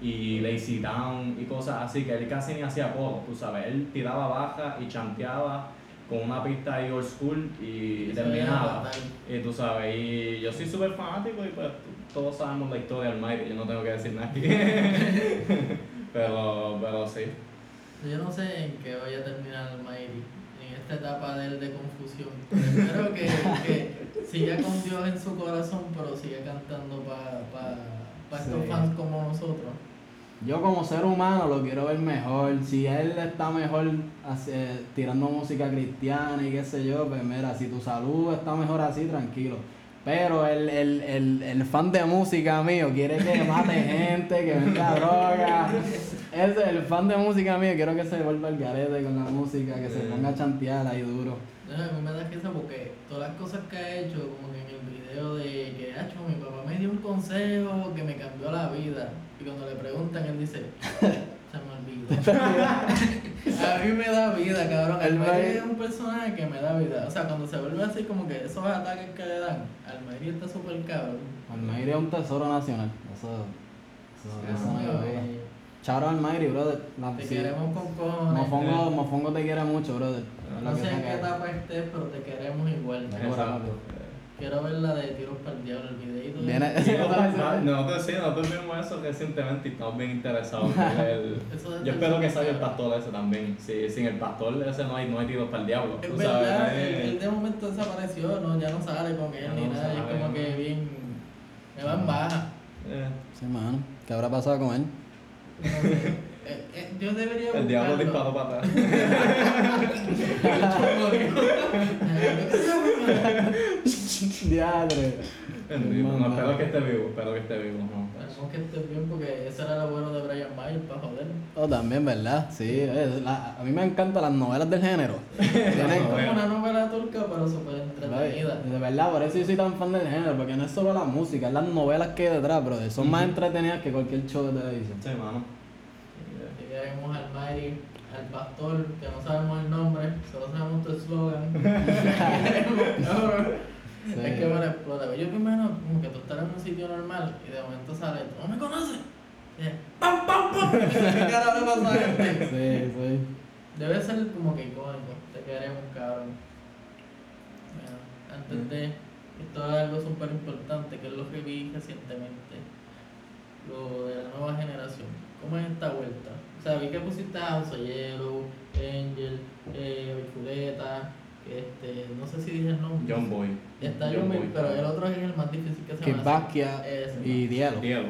y Lazy Town y cosas así, que él casi ni hacía coro, tú sabes, él tiraba baja y chanteaba con una pista ahí old school y, se terminaba. Y tú sabes, y yo soy súper fanático y pues todos sabemos la historia de Almighty, yo no tengo que decir nada aquí. pero, pero sí. Yo no sé en qué vaya a terminar el Mayri, en esta etapa de él de confusión. Espero que, que siga con Dios en su corazón, pero siga cantando para pa, pa estos Sí. fans como nosotros. Yo como ser humano lo quiero ver mejor. Si él está mejor hace- tirando música cristiana y qué sé yo, pues mira, si tu salud está mejor así, tranquilo. Pero el, el, el, el fan de música mío quiere que mate gente, que venda droga. Ese, el fan de música mío, quiero que se vuelva el garete con la música, que se ponga a chantear ahí duro. No, a mí me da risa porque todas las cosas que ha hecho, como que en el video de que ha hecho, mi papá me dio un consejo que me cambió la vida. Y cuando le preguntan, él dice, se me olvidó. a mí me da vida, cabrón. Mayri- es un personaje que me da vida. O sea, cuando se vuelve así, como que esos ataques que le dan, Almayri está súper cabrón. Almayri es un tesoro nacional. Eso, eso, eso hay break. bello. Charo Almayri, brother. La- Te sí. queremos con cojones. Mofongo, Mofongo te quiere mucho, brother. No sé en qué etapa estés, pero te queremos igual. Exacto. Quiero ver la de tiros para el diablo, el videito. de- nosotros, nosotros sí, nosotros vimos eso recientemente y estamos bien interesados en ver el- de Yo espero que salga el pastor ese también. Sí, sin el pastor ese no hay, no hay tiros para el diablo. Es verdad, sabes, él, él de momento desapareció, no, ya no sale con él Ya ni no nada, y es como no. que bien. Me va en baja. Eh, Sí, mano. ¿Qué habrá pasado con él? Eh, eh, yo debería el diablo disparó para atrás. Diadre. Bendito. No, espero que esté vivo, espero que esté vivo. No. Esperemos que estés bien porque ese era lo bueno de Brian Mayer para joder. Oh, también, ¿verdad? Sí, es la- a mí me encantan las novelas del género. Tienen- Es como una novela turca, pero súper entretenida. de verdad, por eso yo soy tan fan del género, porque no es solo la música, es las novelas que hay detrás, brother. Son más entretenidas que cualquier show de televisión. Sí, mano. Así que queremos al Mayri, al pastor, que no sabemos el nombre, solo sabemos tu eslogan. Sí. Es que me explota. Yo primero, como que tú estás en un sitio normal y de momento sale, ¿tú no me conoces? Y es, ¡Pam, pam, pam! ¿Qué carajo le pasa a gente? Sí, sí. Debe ser como que icónico, te queremos, cabrón. Bueno, antes de, esto es algo súper importante, que es lo que vi recientemente, lo de la nueva generación. ¿Cómo es esta vuelta? O sea, vi que pusiste a Yellow, Angel, eh, Bichuleta, este, no sé si dije el nombre. John Boy. Está Boy, Boy. pero el otro es el más difícil que se Kid llama. Basquiat Ese. y Dielo. Diego.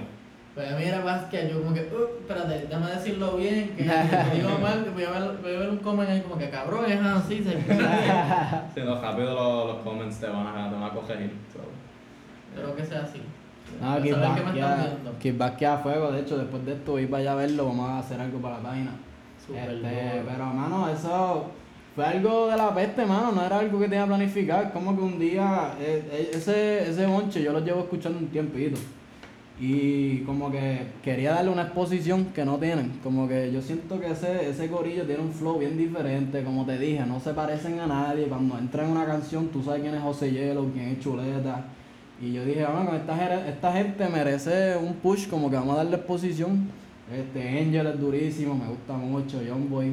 Pues a mí era Basquiat, yo como que, uh, espérate, déjame decirlo bien, que te digo mal, que voy a ver, voy a ver un comment ahí como que cabrón, es así, se Sí, no, rápido los, los comments te van a, te van a corregir. so. Espero que sea así. No, Para Kid saber me están Basquiat, Basquiat a fuego, de hecho, después de esto voy para allá a verlo, vamos a hacer algo para la página. Súper Este, duro. pero mano, eso fue algo de la peste, mano, no era algo que tenía planificado, es como que un día, eh, eh, ese, ese bonche yo lo llevo escuchando un tiempito. Y como que quería darle una exposición que no tienen. Como que yo siento que ese, ese corillo tiene un flow bien diferente. Como te dije, no se parecen a nadie. Cuando entra en una canción, tú sabes quién es José Hielo, quién es Chuleta. Y yo dije, bueno, esta, esta gente merece un push, como que vamos a darle exposición. Este Angel es durísimo, me gusta mucho, John Boy.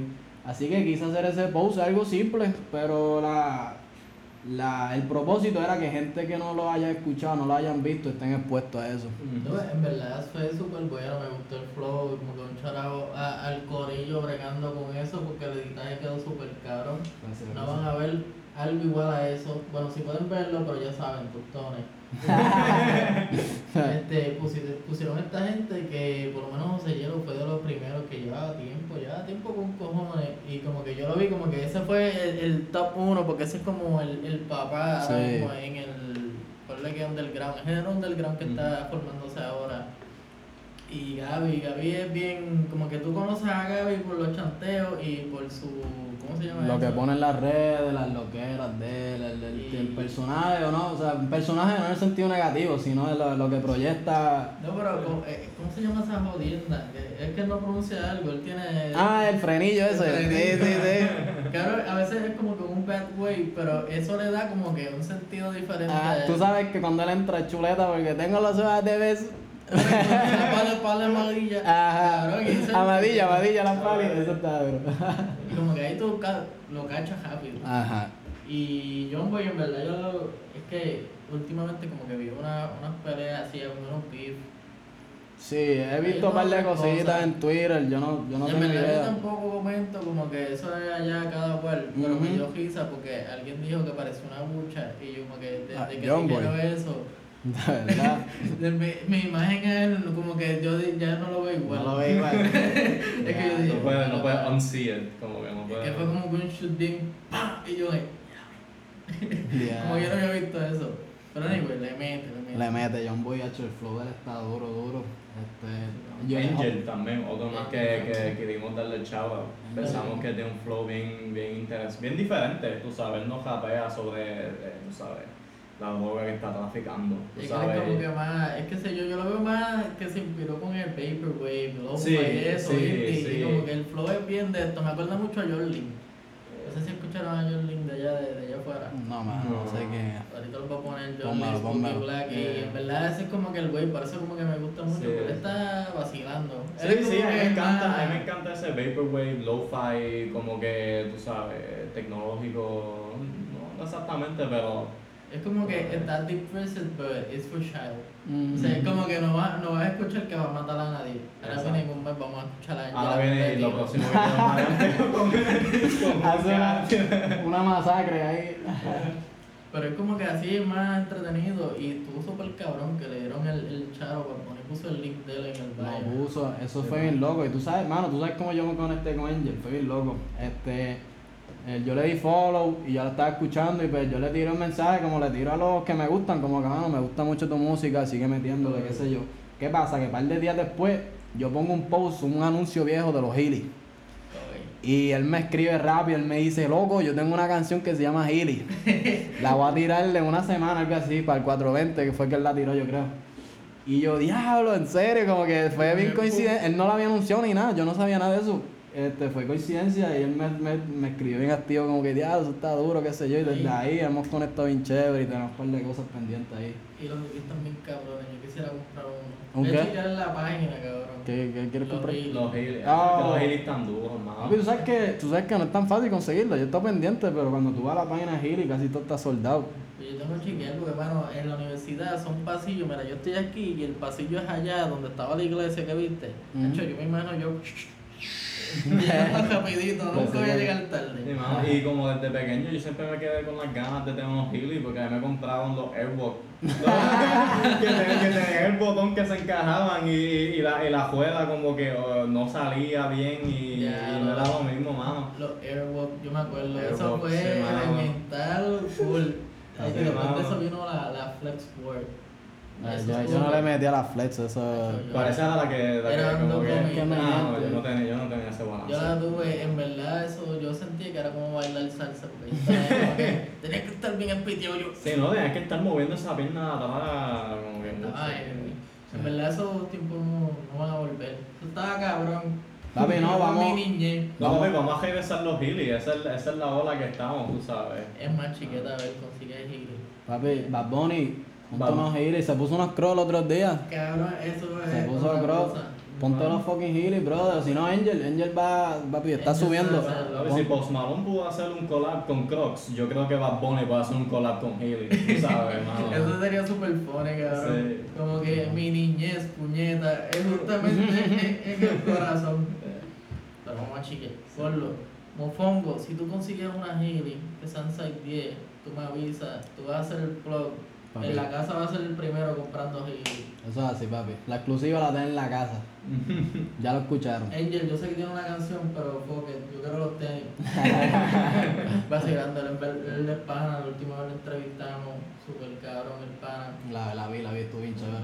Así que quise hacer ese post, algo simple, pero la, la, el propósito era que gente que no lo haya escuchado, no lo hayan visto, estén expuestos a eso. No, en verdad fue súper bueno, me gustó el flow, como que un charajo a- al corillo bregando con eso, porque el editaje quedó súper caro. No van a ver algo igual a eso. Bueno, si pueden verlo, pero ya saben, tostones. este, pusi- pusieron esta gente que por lo menos José Hielo fue de los primeros que llevaba tiempo, llevaba tiempo con cojones. Y como que yo lo vi como que ese fue el, el top uno, porque ese es como el, el papá Sí. mismo en el, por ponle que underground, el género underground que está formándose ahora. Y Gaby, Gaby es bien, como que tú conoces a Gaby por los chanteos y por su, ¿cómo se llama Lo que pone en las redes, las loqueras de él, el, el- Y- el personaje, o no, o sea, un personaje no en el sentido negativo, sino lo, lo que proyecta. No, pero ¿cómo, eh, ¿cómo se llama esa jodienda? Que es que él no pronuncia algo, él tiene... Ah, el frenillo ese. El Sí, frenillo. sí, sí. Claro, a veces es como que un bad way, pero eso le da como que un sentido diferente. Ah, tú sabes que cuando él entra chuleta porque tengo los ojos de beso. Pala, pala amarilla. Ajá. Amadilla, amadilla la pali, eso está duro. Y como que ahí tú lo cachas rápido. Ajá. Y John Boy, en verdad, yo lo- es que últimamente como que vi una, unas peleas así, unos beef. Sí, he visto un par de cositas en Twitter, yo no, yo no tengo verdad yo idea. tampoco comento como que eso es allá cada cual, pero me dio risa porque alguien dijo que parecía una bucha y yo como que desde Ah, que dijeron Boy. eso, De verdad. de mi, mi imagen él como que yo ya no lo veo igual. No lo veo igual. es que yo dije, No puedes no "Bueno, puede va". unsee it, como que no Es puede. que fue como que un shooting, ¡pam! y yo Ya. como yo no había visto eso. Pero anyway, le mete, le mete. Le mete John Boy, hecho el flow él está duro, duro. Este, yo- Angel también, otro más que, que queríamos darle chava. Pensamos que tiene un flow bien, bien interesante, bien diferente, tú sabes, él no japea sobre, eh, tú sabes, la droga que está traficando, tú Es que sabes. es como que más, es que sé yo, yo lo veo más que se inspiró con el Vaporwave, lo Sí, eso, sí, y, como que el flow es bien de esto, me acuerda mucho a Jorlin. No sé si escucharon a Jorlin de allá, de, de allá afuera. No, man, no, No. sé qué. Ahorita lo voy a poner Jorlin. Black, y Eh. en verdad ese es como que el güey, por eso como que me gusta mucho, Sí. porque él está vacilando. Sí, Él sí, a mí me encanta, a mí me encanta ese vaporwave, lo-fi, como que, tú sabes, tecnológico, no exactamente, pero Es como que está deep versus, but it's for child. Mm. O sea, es como que no vas no vas a escuchar que va a matar a nadie. Ahora Exacto. viene un mes, vamos a escuchar a Angela ahora viene lo próximo que con Hace una, una masacre ahí. Pero es como que así es más entretenido y estuvo súper cabrón que le dieron el, el charo por poner puso el link de él en el Lo bio. puso, eso fue bien loco. Y tú sabes, mano, tú sabes cómo yo me conecté con Angel, fue bien loco. Este, eh, yo le di follow y yo la estaba escuchando y pues yo le tiré un mensaje como le tiro a los que me gustan, como que, mano, me gusta mucho tu música, sigue metiéndole, qué sé yo. ¿Qué pasa? Que un par de días después yo pongo un post, un anuncio viejo de los Healy. Y él me escribe rápido, él me dice, loco, yo tengo una canción que se llama Healy. la voy a tirar en una semana, algo así, para el 420, que fue que él la tiró, yo creo. Y yo, diablo, en serio, como que fue bien coincidente. Él no lo había anunciado ni nada, yo no sabía nada de eso. Este, fue coincidencia y él me, me, me escribió bien activo, como que, diablo, eso está duro, qué sé yo. Y desde Sí. ahí hemos conectado bien chévere y tenemos un par de cosas pendientes ahí. Y los están bien cabrones, yo quisiera comprar uno. ¿Un Voy qué? en la página, cabrón. ¿Qué, qué quieres Los comprar? Los Healy. Ah. que los Healy están duros, hermano. Tú sabes, que, tú sabes que no es tan fácil conseguirlo, yo estoy pendiente, pero cuando tú vas a la página de Healy casi todo está soldado. Pues yo tengo que chequear porque, mano, en la universidad son pasillos. Mira, yo estoy aquí y el pasillo es allá donde estaba la iglesia que viste. Ujú. Hecho, yo me imagino yo. Rapidito, nunca voy a llegar Sí, tarde. mano, y como desde pequeño yo siempre me quedé con las ganas de tener unos Healy porque a mí me compraban los Airbox. que, tenían, que tenían el botón que se encajaban y, y, la, y la juega como que oh, no salía bien y, Ya, y no era lo mismo, mano. Los Airwalk, yo me acuerdo, eso Airwalk, fue sí, elemental full. Y después de eso vino la, la Flex Yo, yo estuvo- no le metí a la flex, eso. Yo- ¿Cuál esa era la que, la que como que. Ah, no, yo no tenía, yo no tenía ese balance. Yo la tuve, en verdad, eso yo sentía que era como bailar salsa, porque yo estaba que tenía que estar bien empiteado yo. Sí, no, tenías que estar moviendo esa pierna atrás como que mucho. Ay, en verdad esos tiempos no, no van a volver. Eso estaba cabrón. Papi, no, Yo vamos- Mi niñez No, papi, vamos a regresar los Healy, esa es, esa es la ola que estamos, tú sabes. es más chiqueta, a ver, consigue giro. Papi, Bad Bunny, ponte unos heelys, se puso unos cross los otros días. Cabrón, eso es. Se puso cosa. Ponte los fucking heelys, brother. Si no, Angel, Angel va, papi, está Angel subiendo. a Papi, si Post Malone pudo hacer un collab con Crocs, yo creo que Bad Bunny puede hacer un collab con Healy, tú sabes, hermano. Eso sería super funny, cabrón. Sí. Como que mi niñez, puñeta, es justamente en, en el corazón. Pero vamos a chique. Gordo, mofongo, si tú consigues una healing que sean 610, tú me avisas, tú vas a hacer el plug. Papi. En la casa vas a ser el primero comprando healing. Eso es así, papi. La exclusiva la tenés en la casa. Ya lo escucharon. Angel, yo sé que tiene una canción, pero fuck it, yo quiero los tenis. va vacilando, él, es ver- él es pana, la última vez lo entrevistamos, super cabrón el pana. La, la vi, la vi, estuvo bien chévere.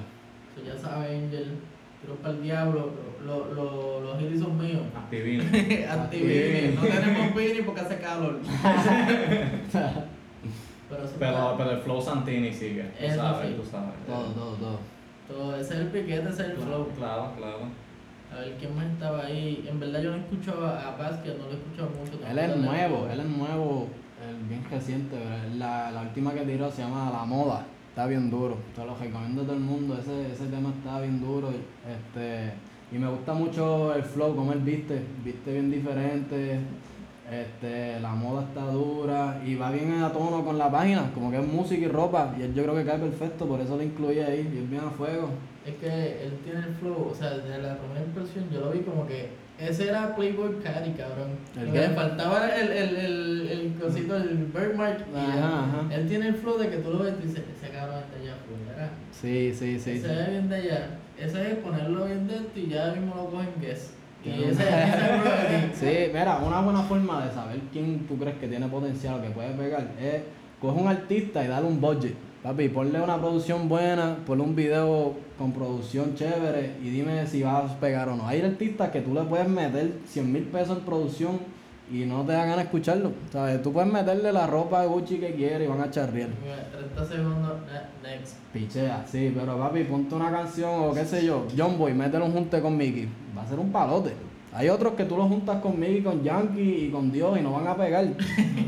So, ya sabe Angel, tiro para el diablo, pero lo, lo, los giris son míos. Activino. Activini, no tenemos Vini porque hace calor. Pero Pero, el flow Santini sigue. Tú sabes, sí. tú sabes. todo, todo, todo. todo, ese es el piquete, ese es el flow. Claro, claro. A ver quién más estaba ahí. En verdad yo no escucho a, a Vázquez, no lo he escuchado mucho. Él es nuevo, él es nuevo, el bien reciente, la, la última que tiró se llama La Moda, está bien duro, te lo recomiendo a todo el mundo, ese, ese tema está bien duro, este, y me gusta mucho el flow, como él viste, viste bien diferente, este, la moda está dura y va bien a tono con la página, como que es música y ropa, y él yo creo que cae perfecto, por eso lo incluí ahí, y es bien a fuego. Es que él tiene el flow, o sea, desde la primera impresión yo lo vi como que ese era Playboy Cari, cabrón. ¿El qué? que le faltaba era el, el, el, el cosito, el birthmark. Ajá, él, ajá. él tiene el flow de que tú lo ves y dices, ese cabrón está allá afuera. Sí, sí, sí. ese sí. es bien de allá. Ese es ponerlo bien dentro y ya mismo lo cogen guess. Sí, mira, una buena forma de saber quién tú crees que tiene potencial o que puede pegar es coge un artista y darle un budget. Papi, ponle una producción buena, ponle un video con producción chévere y dime si vas a pegar o no. Hay artistas que tú le puedes meter 100 mil pesos en producción y no te da ganas de escucharlo. ¿Sabes? Tú puedes meterle la ropa de Gucci que quieres y van a charrear. Mira, 30 segundos, ne- next. Pichea, sí, pero papi, ponte una canción o qué sé yo, John Boy, mételo un junte con Mickey, va a ser un palote. Hay otros que tú los juntas con Mickey, con Yankee y con Dios y no van a pegar.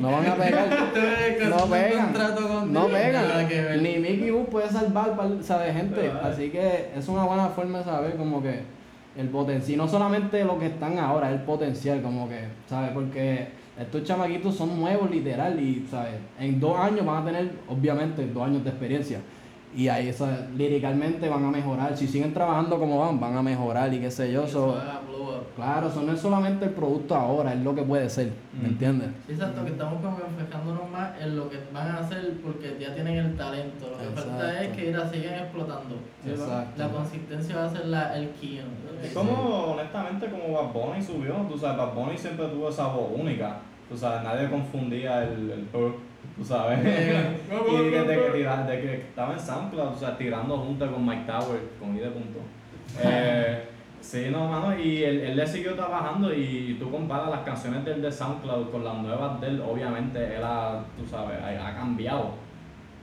No van a pegar. no pegan. No pegan. Ni Mickey Boo puede salvar, ¿sabes, gente? Así que es una buena forma de saber como que el potencial, no solamente lo que están ahora, el potencial, como que, ¿sabes? Porque estos chamaquitos son nuevos, literal, y, ¿sabes? En dos años van a tener, obviamente, dos años de experiencia. Y ahí, ¿sabes? líricamente van a mejorar. Si siguen trabajando como van, van a mejorar y qué sé yo. so- claro, eso no es solamente el producto ahora, es lo que puede ser, ¿me Mm. entiendes? Sí, exacto, que estamos como enfocándonos más en lo que van a hacer porque ya tienen el talento. Lo que falta es que la sigan explotando. Exacto. La consistencia va a ser la, el key. ¿no? Es como, honestamente, como Bad Bunny subió, tú sabes, Bad Bunny siempre tuvo esa voz única, tú sabes, nadie confundía el, el tú sabes, y desde que, tira- desde que estaba en SoundCloud, o sea, tirando junto con Mike Tower, con I de punto. Eh, sí, no, mano, y él, él le siguió trabajando y tú comparas las canciones del de SoundCloud con las nuevas de él, obviamente él ha, tú sabes, ha, ha cambiado.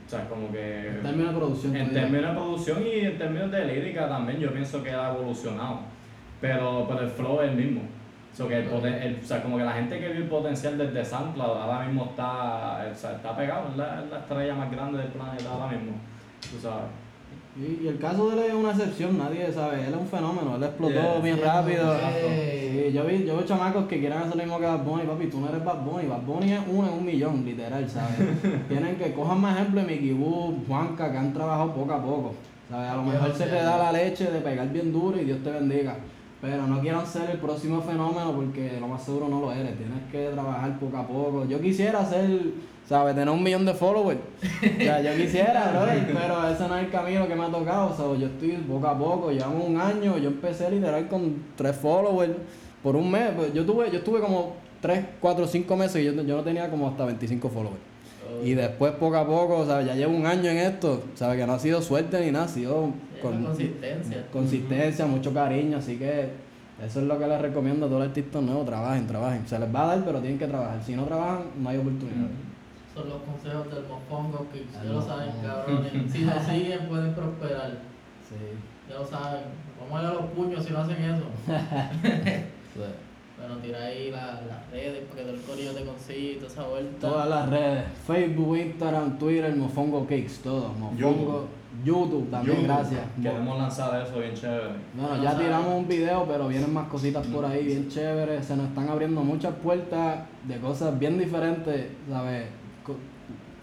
O sea, como que... En términos de producción. En términos de producción y en términos de lírica también, yo pienso que ha evolucionado. Pero, pero el flow es el mismo. So que el poten- el- o sea, como que la gente que vio el potencial desde SoundCloud ahora mismo está, o sea, está pegado, es la, la estrella más grande del planeta ahora mismo. Tú sabes. Y, y el caso de él es una excepción, nadie sabe, él es un fenómeno, él explotó Yeah. bien rápido. sí. Sí, yo vi, yo veo chamacos que quieren hacer lo mismo que Bad Bunny, papi, tú no eres Bad Bunny, Bad Bunny es uno en un millón, literal, ¿sabes? Tienen que cojan más ejemplo de Mickey Boo, Juanca, que han trabajado poco a poco, ¿sabes? A lo mejor se te da la leche de pegar bien duro y Dios te bendiga. Pero no quieran ser el próximo fenómeno porque lo más seguro no lo eres. Tienes que trabajar poco a poco. Yo quisiera ser, ¿sabes? Tener un millón de followers. O sea, yo quisiera, brother, pero ese no es el camino que me ha tocado. O sea, yo estoy poco a poco. Llevamos un año. Yo empecé literal con tres followers por un mes. Pues Yo tuve, yo estuve como tres, cuatro, cinco meses y yo, yo no tenía como hasta 25 followers. Y después poco a poco, ¿sabes? Ya llevo un año en esto. ¿Sabes? Que no ha sido suerte ni nada, ha sido Con consistencia. consistencia, mucho cariño, así que eso es lo que les recomiendo a todos los artistas nuevos, trabajen, trabajen. Se les va a dar, pero tienen que trabajar. Si no trabajan, no hay oportunidad. Son los consejos del Mofongo que ya lo saben, cabrones. Si lo siguen, pueden prosperar. Sí. Ya lo saben. Vamos a darle a los puños si no hacen eso. Bueno, tira ahí la- las redes para que todo el corillo te consiga y toda esa vuelta. Todas las redes, Facebook, Instagram, Twitter, Mofongo Cakes, todo. Mofongo, YouTube, también, YouTube. gracias. Queremos lanzar eso bien chévere. Bueno, ya tiramos un video, pero vienen más cositas por ahí bien chéveres. Se nos están abriendo muchas puertas de cosas bien diferentes, ¿sabes?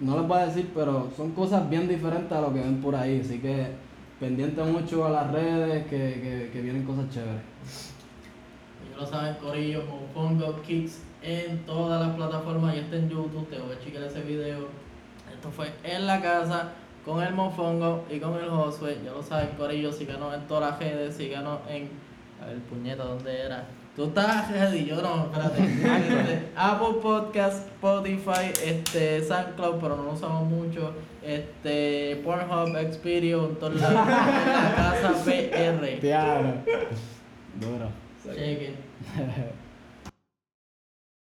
No les voy a decir, pero son cosas bien diferentes a lo que ven por ahí. Así que pendiente mucho a las redes, que, que, vienen cosas chéveres. Ya lo saben, Corillo, Mofongo Kicks en todas las plataformas. Ya está en YouTube, te voy a chequear ese video. Esto fue en la casa con el Mofongo y con el Josué. Ya lo saben, Corillo, síganos en todas las redes, síganos en. A ver, puñeta, ¿dónde era? Tú estás ready, yo no, espérate. Este, Apple Podcast, Spotify, este, SoundCloud, pero no lo usamos mucho. Este, Pornhub, Xpedio, en todos lados. la casa PR. Diablo. Duro. Cheque.